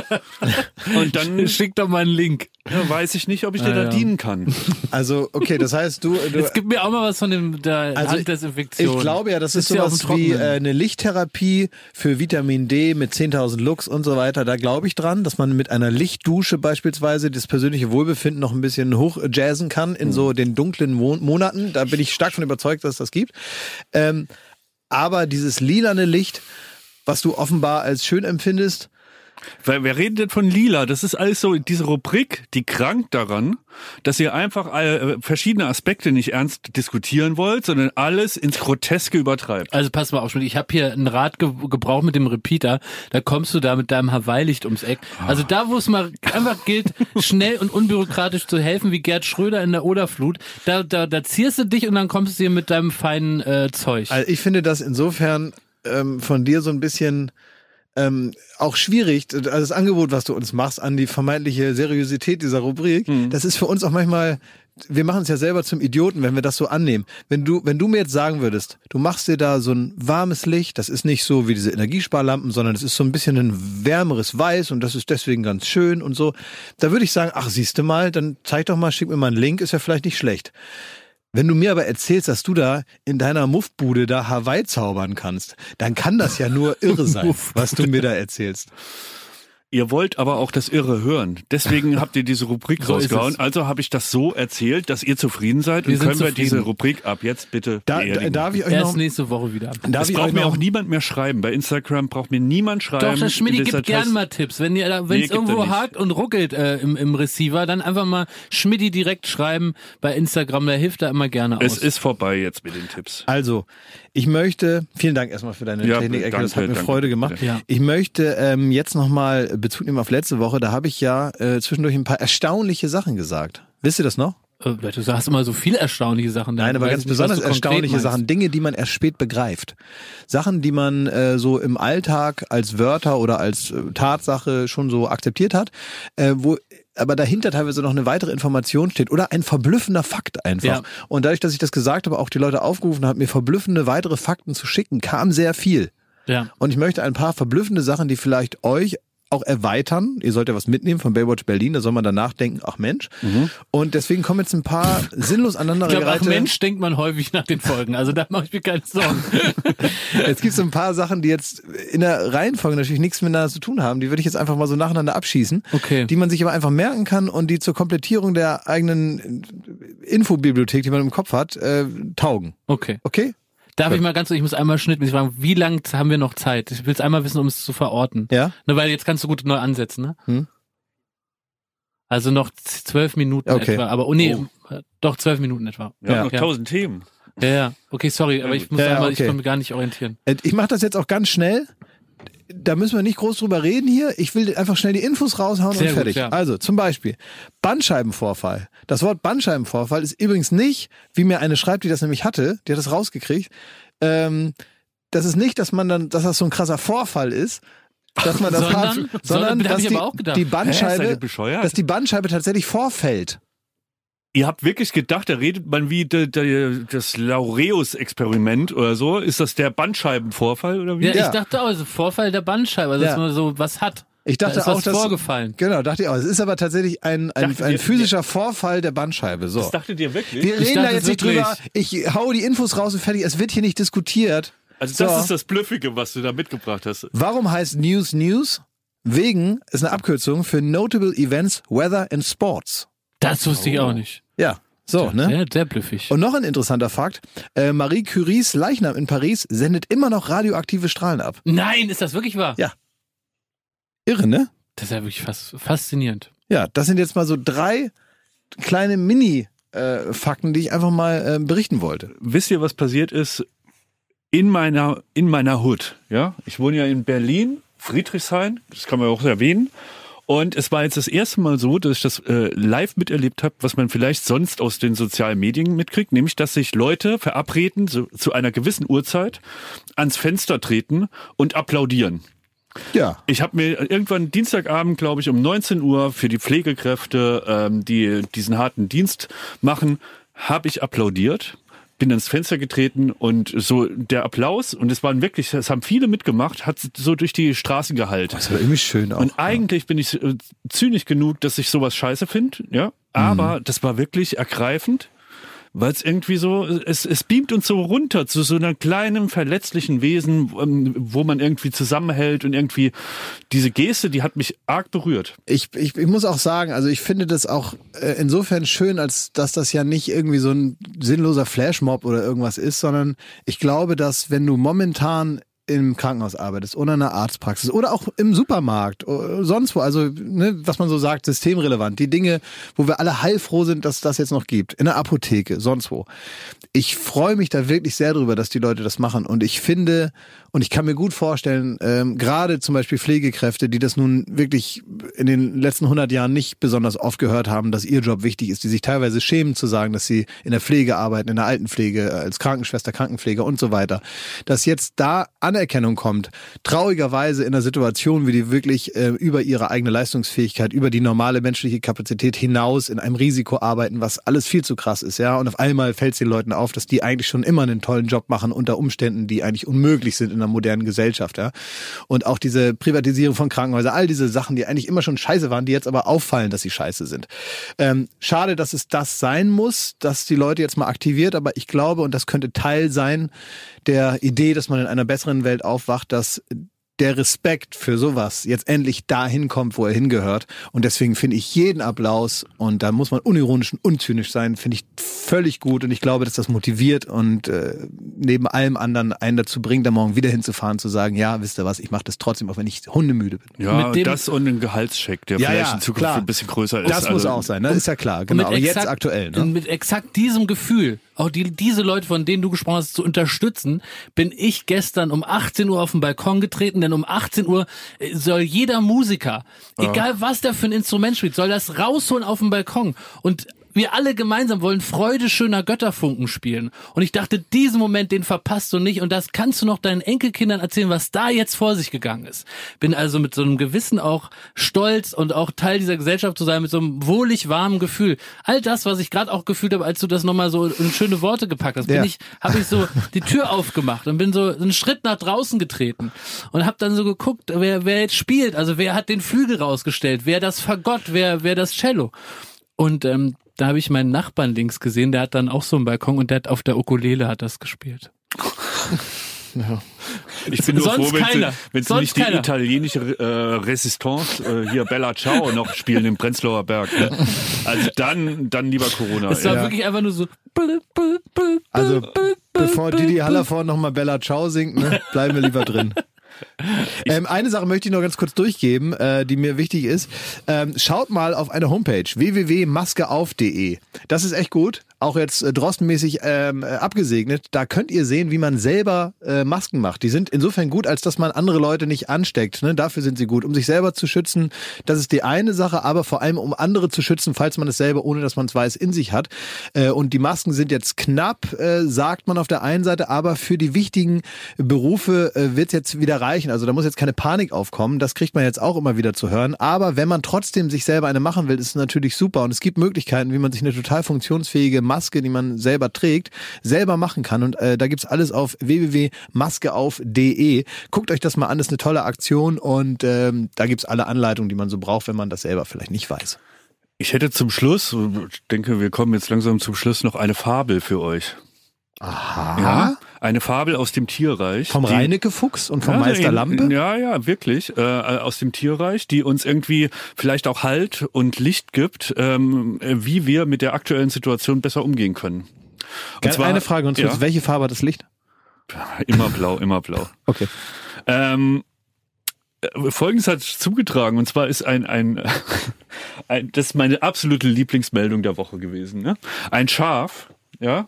Und dann Schick doch mal einen Link. ja, weiß ich nicht, ob ich dir Ah, da ja. dienen kann. Also, okay, das heißt, du, du Jetzt gib mir auch mal was von dem der Also, Handdesinfektion. Ich glaube ja, das ist auf sowas wie äh, eine Lichttherapie für Vitamin D mit 10.000 Lux und so weiter. Da glaube ich dran, dass man mit einer Lichtdusche beispielsweise das persönliche Wohlbefinden noch ein bisschen hochjazzen kann in so den dunklen Mo Monaten. Da bin ich stark von überzeugt, dass es das gibt. Ähm, aber dieses lilane Licht, was du offenbar als schön empfindest, Wer, wer redet denn von lila? Das ist alles so, diese Rubrik, die krankt daran, dass ihr einfach äh, verschiedene Aspekte nicht ernst diskutieren wollt, sondern alles ins Groteske übertreibt. Also pass mal auf, Schmidt, ich habe hier ein Rad ge gebraucht mit dem Repeater, da kommst du da mit deinem Hawaii-Licht ums Eck. Also da, wo es mal einfach gilt, schnell und unbürokratisch zu helfen, wie Gerd Schröder in der Oderflut, da, da, da zierst du dich und dann kommst du hier mit deinem feinen äh, Zeug. Also ich finde das insofern ähm, von dir so ein bisschen ähm, auch schwierig, also das Angebot, was du uns machst, an die vermeintliche Seriosität dieser Rubrik, Mhm. das ist für uns auch manchmal, wir machen uns ja selber zum Idioten, wenn wir das so annehmen. Wenn du, wenn du mir jetzt sagen würdest, du machst dir da so ein warmes Licht, das ist nicht so wie diese Energiesparlampen, sondern es ist so ein bisschen ein wärmeres Weiß und das ist deswegen ganz schön und so, da würde ich sagen, ach siehste mal, dann zeig doch mal, schick mir mal einen Link, ist ja vielleicht nicht schlecht. Wenn du mir aber erzählst, dass du da in deiner Muffbude da Hawaii zaubern kannst, dann kann das ja nur irre sein, was du mir da erzählst. Ihr wollt aber auch das Irre hören. Deswegen habt ihr diese Rubrik So rausgehauen. Also habe ich das so erzählt, dass ihr zufrieden seid. Wir und können wir zufrieden. diese Rubrik ab jetzt bitte Da, da, beerdigen. darf ich euch Erst noch, nächste Woche wieder. darf es ich braucht mir auch niemand mehr schreiben. Bei Instagram braucht mir niemand schreiben. Doch, der Schmidt Das gibt gern mal Tipps. Wenn ihr, da- wenn Nee, es er irgendwo hakt und ruckelt äh, im, im Receiver, dann einfach mal Schmidti direkt schreiben bei Instagram. Der hilft da immer gerne aus. Es ist vorbei jetzt mit den Tipps. Also, ich möchte, vielen Dank erstmal für deine Ja, Technik-Ecke, das hat danke, mir danke, Freude gemacht. Ja. Ich möchte ähm, jetzt nochmal Bezug nehmen auf letzte Woche, da habe ich ja äh, zwischendurch ein paar erstaunliche Sachen gesagt. Wisst ihr das noch? Äh, Du sagst immer so viele erstaunliche Sachen. Nein, aber ganz ich nicht, besonders erstaunliche meinst. Sachen, Dinge, die man erst spät begreift. Sachen, die man äh, so im Alltag als Wörter oder als äh, Tatsache schon so akzeptiert hat, äh, wo aber dahinter teilweise noch eine weitere Information steht oder ein verblüffender Fakt einfach. Ja. Und dadurch, dass ich das gesagt habe, auch die Leute aufgerufen habe, mir verblüffende weitere Fakten zu schicken, kam sehr viel. Ja. Und ich möchte ein paar verblüffende Sachen, die vielleicht euch auch erweitern. Ihr sollt ja was mitnehmen von Baywatch Berlin, da soll man danach denken, ach Mensch. Und deswegen kommen jetzt ein paar sinnlos glaube, ach aneinandergereihte... Mensch, denkt man häufig nach den Folgen. Also da mache ich mir keine Sorgen. Jetzt gibt es ein paar Sachen, die jetzt in der Reihenfolge natürlich nichts miteinander zu tun haben. Die würde ich jetzt einfach mal so nacheinander abschießen. Okay. Die man sich aber einfach merken kann und die zur Komplettierung der eigenen Infobibliothek, die man im Kopf hat, äh, taugen. Okay. Okay? Darf ich mal ganz, ich muss einmal schnittmäßig fragen, wie lang haben wir noch Zeit? Ich will es einmal wissen, um es zu verorten. Ja? Ne, weil jetzt kannst du gut neu ansetzen, ne? Hm. Also noch zwölf Minuten Okay. etwa. Aber oh nee, äh, doch zwölf Minuten etwa. Ja. haben noch Ja. tausend Themen. Ja, ja. Okay, sorry, aber ich muss Ja, ja, einmal, okay. ich kann mich gar nicht orientieren. Äh, Ich mache das jetzt auch ganz schnell. Da müssen wir nicht groß drüber reden hier. Ich will einfach schnell die Infos raushauen Sehr und fertig. gut, ja. Also zum Beispiel Bandscheibenvorfall. Das Wort Bandscheibenvorfall ist übrigens nicht, wie mir eine schreibt, die das nämlich hatte, die hat das rausgekriegt. Ähm, das ist nicht, dass man dann, dass das so ein krasser Vorfall ist, dass man das Sondern- hat, sondern, sondern dass die, die Hä, Bandscheibe, bescheuert? dass die Bandscheibe tatsächlich vorfällt. Ihr habt wirklich gedacht, da redet man wie de, de, das Laureus-Experiment oder so. Ist das der Bandscheibenvorfall oder wie? Ja, Ja. ich dachte auch, also Vorfall der Bandscheibe, also Ja. dass man so was hat. Ich dachte da ist auch, was dass vorgefallen. genau, dachte ich auch. Es ist aber tatsächlich ein, ein, ein ihr- physischer Vorfall der Bandscheibe. So. Das dachtet ihr wirklich? Wir reden da dachte jetzt nicht drüber. Ich hau die Infos raus und fertig. Es wird hier nicht diskutiert. also das So. ist das Blüffige, was du da mitgebracht hast. Warum heißt News News? Wegen ist eine Abkürzung für Notable Events, Weather and Sports. Das wusste ich auch nicht. Ja, so, ne? Sehr, sehr blüffig. Und noch ein interessanter Fakt. Äh, Marie Curies Leichnam in Paris sendet immer noch radioaktive Strahlen ab. Nein, ist das wirklich wahr? Ja. Irre, ne? Das ist ja wirklich fast faszinierend. Ja, das sind jetzt mal so drei kleine Mini-Fakten, die ich einfach mal äh, berichten wollte. Wisst ihr, was passiert ist in meiner, in meiner Hood? Ja, ich wohne ja in Berlin, Friedrichshain, das kann man auch erwähnen. Und es war jetzt das erste Mal so, dass ich das äh, live miterlebt habe, was man vielleicht sonst aus den sozialen Medien mitkriegt, nämlich dass sich Leute verabreden, so, zu einer gewissen Uhrzeit ans Fenster treten und applaudieren. Ja. Ich habe mir irgendwann Dienstagabend, glaube ich, um 19 Uhr für die Pflegekräfte, ähm, die diesen harten Dienst machen, habe ich applaudiert, bin ans Fenster getreten und so der Applaus, und es waren wirklich, es haben viele mitgemacht, hat so durch die Straßen gehalten. Das war irgendwie schön auch. Und eigentlich bin ich äh, zynisch genug, dass ich sowas scheiße finde, ja. Aber das war wirklich ergreifend, weil es irgendwie so, es, es beamt uns so runter zu so einer kleinen, verletzlichen Wesen, ähm, wo man irgendwie zusammenhält und irgendwie diese Geste, die hat mich arg berührt. ich, ich, ich muss auch sagen, also ich finde das auch äh, insofern schön, als dass das ja nicht irgendwie so ein sinnloser Flashmob oder irgendwas ist, sondern ich glaube, dass wenn du momentan im Krankenhaus arbeitest oder in einer Arztpraxis oder auch im Supermarkt, oder sonst wo, also ne, was man so sagt, systemrelevant, die Dinge, wo wir alle heilfroh sind, dass das jetzt noch gibt, in der Apotheke, sonst wo. Ich freue mich da wirklich sehr drüber, dass die Leute das machen und ich finde und ich kann mir gut vorstellen, ähm, gerade zum Beispiel Pflegekräfte, die das nun wirklich in den letzten 100 Jahren nicht besonders oft gehört haben, dass ihr Job wichtig ist, die sich teilweise schämen zu sagen, dass sie in der Pflege arbeiten, in der Altenpflege, als Krankenschwester, Krankenpfleger und so weiter, dass jetzt da Anerkennung kommt, traurigerweise in einer Situation, wie die wirklich äh, über ihre eigene Leistungsfähigkeit, über die normale menschliche Kapazität hinaus in einem Risiko arbeiten, was alles viel zu krass ist, ja. Und auf einmal fällt es den Leuten auf, dass die eigentlich schon immer einen tollen Job machen unter Umständen, die eigentlich unmöglich sind in einer modernen Gesellschaft, ja. Und auch diese Privatisierung von Krankenhäusern, all diese Sachen, die eigentlich immer schon scheiße waren, die jetzt aber auffallen, dass sie scheiße sind. Ähm, schade, dass es das sein muss, dass die Leute jetzt mal aktiviert, aber ich glaube, und das könnte Teil sein der Idee, dass man in einer besseren Welt aufwacht, dass der Respekt für sowas jetzt endlich dahin kommt, wo er hingehört. Und deswegen finde ich jeden Applaus, und da muss man unironisch und unzynisch sein, finde ich völlig gut. Und ich glaube, dass das motiviert und äh, neben allem anderen einen dazu bringt, da morgen wieder hinzufahren, zu sagen, ja, wisst ihr was, ich mache das trotzdem, auch wenn ich hundemüde bin. Ja, und das und ein Gehaltscheck, der Ja, vielleicht ja, in Zukunft klar. ein bisschen größer ist. Das muss Also, auch sein, ne? ist ja klar. Genau, aber mit jetzt exakt- aktuell. Ne? Mit exakt diesem Gefühl, auch die, diese Leute, von denen du gesprochen hast, zu unterstützen, bin ich gestern um 18 Uhr auf den Balkon getreten, denn um 18 Uhr äh, soll jeder Musiker, egal was der für ein Instrument spielt, soll das rausholen auf den Balkon. Und wir alle gemeinsam wollen Freude schöner Götterfunken spielen. Und ich dachte, diesen Moment, den verpasst du nicht. Und das kannst du noch deinen Enkelkindern erzählen, was da jetzt vor sich gegangen ist. Bin also mit so einem Gewissen auch stolz und auch Teil dieser Gesellschaft zu sein, mit so einem wohlig warmen Gefühl. All das, was ich gerade auch gefühlt habe, als du das nochmal so in schöne Worte gepackt hast, bin Ja. ich, habe ich so die Tür aufgemacht und bin so einen Schritt nach draußen getreten und habe dann so geguckt, wer, wer jetzt spielt. Also wer hat den Flügel rausgestellt, wer das Fagott, wer, wer das Cello. Und ähm, da habe ich meinen Nachbarn links gesehen, der hat dann auch so einen Balkon und der hat auf der Ukulele hat das gespielt. Ich bin nur Sonst froh, wenn keiner. sie, wenn sie Sonst nicht die keiner. italienische äh, Resistance äh, hier Bella Ciao noch spielen im Prenzlauer Berg. Ne? Also dann, dann lieber Corona. Es war ey. wirklich einfach nur so. Also, bevor Didi Hallervorden nochmal Bella Ciao singt, ne, bleiben wir lieber drin. Ähm, eine Sache möchte ich noch ganz kurz durchgeben, äh, die mir wichtig ist. Ähm, schaut mal auf eine Homepage www.maskeauf.de. Das ist echt gut. Auch jetzt äh, drossenmäßig ähm, äh, abgesegnet. Da könnt ihr sehen, wie man selber äh, Masken macht. Die sind insofern gut, als dass man andere Leute nicht ansteckt. Ne? Dafür sind sie gut. Um sich selber zu schützen, das ist die eine Sache, aber vor allem um andere zu schützen, falls man es selber, ohne dass man es weiß, in sich hat. Äh, und die Masken sind jetzt knapp, äh, sagt man auf der einen Seite, aber für die wichtigen Berufe äh, wird jetzt wieder reichen. Also da muss jetzt keine Panik aufkommen. Das kriegt man jetzt auch immer wieder zu hören. Aber wenn man trotzdem sich selber eine machen will, ist es natürlich super. Und es gibt Möglichkeiten, wie man sich eine total funktionsfähige Maske, die man selber trägt, selber machen kann. Und äh, da gibt's alles auf www.maskeauf.de. Guckt euch das mal an, das ist eine tolle Aktion und ähm, da gibt's alle Anleitungen, die man so braucht, wenn man das selber vielleicht nicht weiß. Ich hätte zum Schluss, ich denke, wir kommen jetzt langsam zum Schluss, noch eine Fabel für euch. Aha. Ja? Eine Fabel aus dem Tierreich. Vom die- Reinecke Fuchs und vom Ja, Meister Lampe? Ja, ja, wirklich. Äh, aus dem Tierreich, die uns irgendwie vielleicht auch Halt und Licht gibt, ähm, äh, wie wir mit der aktuellen Situation besser umgehen können. Und Gerne eine Frage und zwar, ja, welche Farbe hat das Licht? immer blau, immer blau. Okay. Ähm, äh, Folgendes hat zugetragen, und zwar ist ein, ein, ein das ist meine absolute Lieblingsmeldung der Woche gewesen. Ne? Ein Schaf, ja,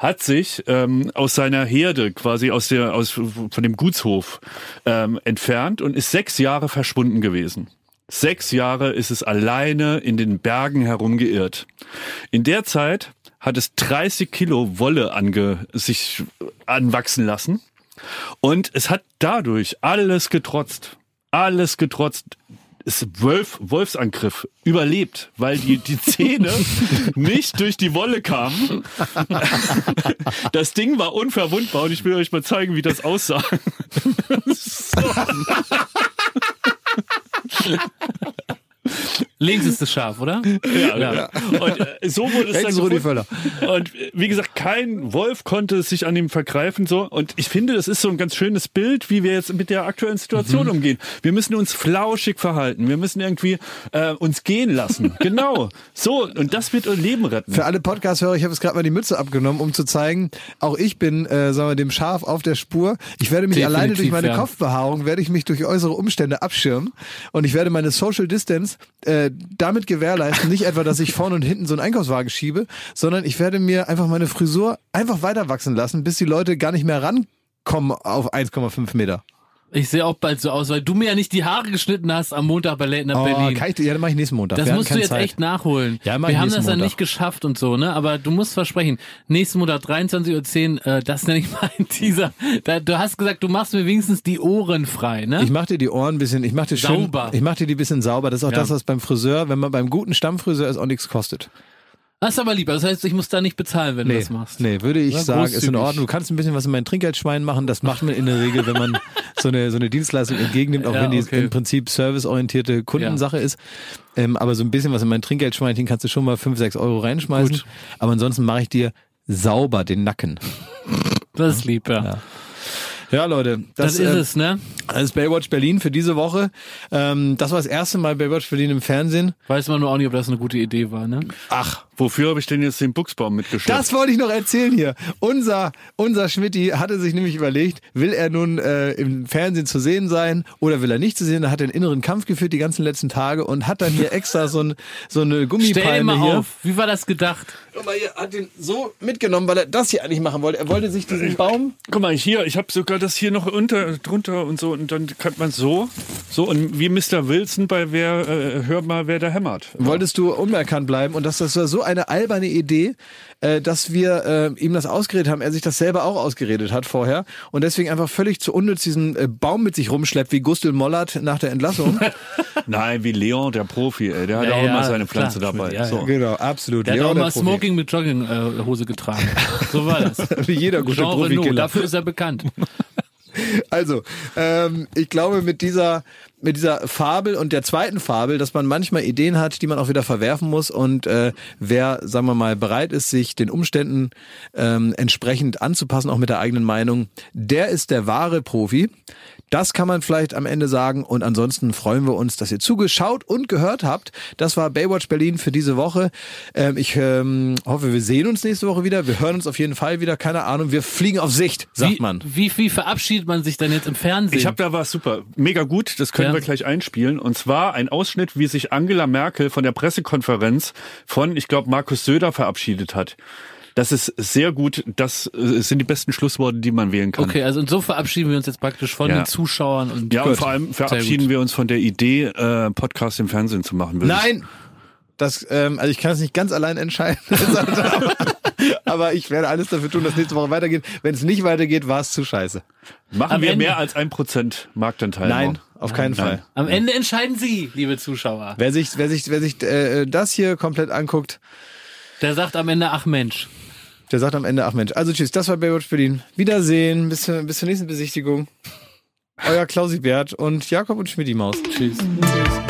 hat sich ähm, aus seiner Herde, quasi aus der, aus von dem Gutshof ähm, entfernt und ist sechs Jahre verschwunden gewesen. Sechs Jahre ist es alleine in den Bergen herumgeirrt. In der Zeit hat es 30 Kilo Wolle ange, sich anwachsen lassen. Und es hat dadurch alles getrotzt. Alles getrotzt. Ist Wolf, Wolfsangriff überlebt, weil die, die Zähne nicht durch die Wolle kamen. Das Ding war unverwundbar und ich will euch mal zeigen, wie das aussah. So. Links ist das scharf, oder? Ja, ja. Und äh, so wurde es Rechts dann Rudi gefunden. Und äh, wie gesagt, kein Wolf konnte sich an ihm vergreifen so. Und ich finde, das ist so ein ganz schönes Bild, wie wir jetzt mit der aktuellen Situation Mhm. umgehen. Wir müssen uns flauschig verhalten. Wir müssen irgendwie äh, uns gehen lassen. genau. So. Und das wird unser Leben retten. Für alle Podcast-Hörer, ich habe jetzt gerade mal die Mütze abgenommen, um zu zeigen, auch ich bin, äh, sagen wir, dem Schaf auf der Spur. Ich werde mich Definitiv, alleine durch meine ja. Kopfbehaarung, werde ich mich durch äußere Umstände abschirmen und ich werde meine Social Distance äh, damit gewährleisten, nicht etwa, dass ich vorne und hinten so einen Einkaufswagen schiebe, sondern ich werde mir einfach meine Frisur einfach weiter wachsen lassen, bis die Leute gar nicht mehr rankommen auf 1,5 Meter. Ich sehe auch bald so aus, weil du mir ja nicht die Haare geschnitten hast am Montag bei Late Night Oh, Berlin. kann ich, ja, dann mache ich nächsten Montag. Das musst du jetzt Zeit. echt nachholen. Ja, Wir haben das dann Montag. nicht geschafft und so, ne? Aber du musst versprechen, nächsten Montag 23.10 Uhr, äh, das nenne ich mal ein Teaser. Da, du hast gesagt, du machst mir wenigstens die Ohren frei, ne? Ich mach dir die Ohren ein bisschen, ich mach dir schön, Sauber. ich mach dir die ein bisschen sauber. Das ist auch Ja. das, was beim Friseur, wenn man beim guten Stammfriseur ist, auch nichts kostet. Das ist aber lieber. Das heißt, ich muss da nicht bezahlen, wenn du das machst. nee, würde ich Ja, sagen, ist in. Ordnung. Du kannst ein bisschen was in mein Trinkgeldschwein machen. Das macht man in der Regel, wenn man so eine, so eine Dienstleistung entgegennimmt, auch Ja, wenn die okay. im Prinzip serviceorientierte Kundensache ist. Ähm, aber so ein bisschen was in mein Trinkgeldschweinchen kannst du schon mal 5, 6 Euro reinschmeißen. Gut. Aber ansonsten mache ich dir sauber den Nacken. Das ist lieb, ja. Ja, Leute, Das, das, ist äh, es, ne? Das ist Baywatch Berlin für diese Woche. Ähm, das war das erste Mal Baywatch Berlin im Fernsehen. Weiß man nur auch nicht, ob das eine gute Idee war, ne? Ach, Wofür habe ich denn jetzt den Buchsbaum mitgeschleppt? Das wollte ich noch erzählen hier. Unser, unser Schmidti hatte sich nämlich überlegt, will er nun äh, im Fernsehen zu sehen sein oder will er nicht zu sehen? Er hat einen inneren Kampf geführt die ganzen letzten Tage und hat dann hier extra so, ein, so eine Stell dir Gummipalme mal hier. auf. Wie war das gedacht? Guck mal, hier hat den so mitgenommen, weil er das hier eigentlich machen wollte. Er wollte sich diesen Baum. Guck mal, hier, ich habe sogar das hier noch unter, drunter und so und dann kann man so, so und wie Mr. Wilson bei wer, äh, hör mal, wer da hämmert. Wolltest du unerkannt bleiben und das, das war so eine alberne Idee, äh, dass wir äh, ihm das ausgeredet haben, er sich das selber auch ausgeredet hat vorher und deswegen einfach völlig zu unnütz diesen äh, Baum mit sich rumschleppt, wie Gustl Mollert nach der Entlassung. Nein, wie Leon, der Profi, ey, der hat Ja, auch ja, immer seine klar. Pflanze dabei. Ja, ja. so. genau, absolut. Der hat Leon, auch der mal Profi. Smoking mit Jogginghose getragen. So war das. Wie jeder gute Jean Renault, Profikiller. dafür ist er bekannt. Also, ähm, ich glaube, mit dieser, mit dieser Fabel und der zweiten Fabel, dass man manchmal Ideen hat, die man auch wieder verwerfen muss und äh, wer, sagen wir mal, bereit ist, sich den Umständen ähm, entsprechend anzupassen, auch mit der eigenen Meinung, der ist der wahre Profi. Das kann man vielleicht am Ende sagen und ansonsten freuen wir uns, dass ihr zugeschaut und gehört habt. Das war Baywatch Berlin für diese Woche. Ähm, ich ähm, hoffe, wir sehen uns nächste Woche wieder. Wir hören uns auf jeden Fall wieder. Keine Ahnung, wir fliegen auf Sicht, sagt wie, man. Wie, wie verabschiedet man sich dann jetzt im Fernsehen? Ich habe da was super, mega gut, das können Ja. wir gleich einspielen. Und zwar ein Ausschnitt, wie sich Angela Merkel von der Pressekonferenz von, ich glaube, Markus Söder verabschiedet hat. Das ist sehr gut, das äh, sind die besten Schlussworte, die man wählen kann. Okay, also und so verabschieden wir uns jetzt praktisch von Ja. den Zuschauern und Ja, und vor allem verabschieden wir uns von der Idee, äh, Podcast im Fernsehen zu machen. Nein! Das, ähm, also ich kann es nicht ganz allein entscheiden. Aber ich werde alles dafür tun, dass nächste Woche weitergeht. Wenn es nicht weitergeht, war es zu scheiße. Machen Am wir Ende- mehr als ein Prozent Marktanteil. Nein, auf keinen Nein. Fall. Am Ende entscheiden Sie, liebe Zuschauer. Wer sich, wer sich, wer sich äh, das hier komplett anguckt, Der sagt am Ende, ach Mensch. Der sagt am Ende, ach Mensch. Also tschüss, das war Baywatch Berlin. Wiedersehen, bis, zur- bis zur nächsten Besichtigung. Euer Klausi Bert und Jakob und Schmidti Maus. Tschüss. Baywatch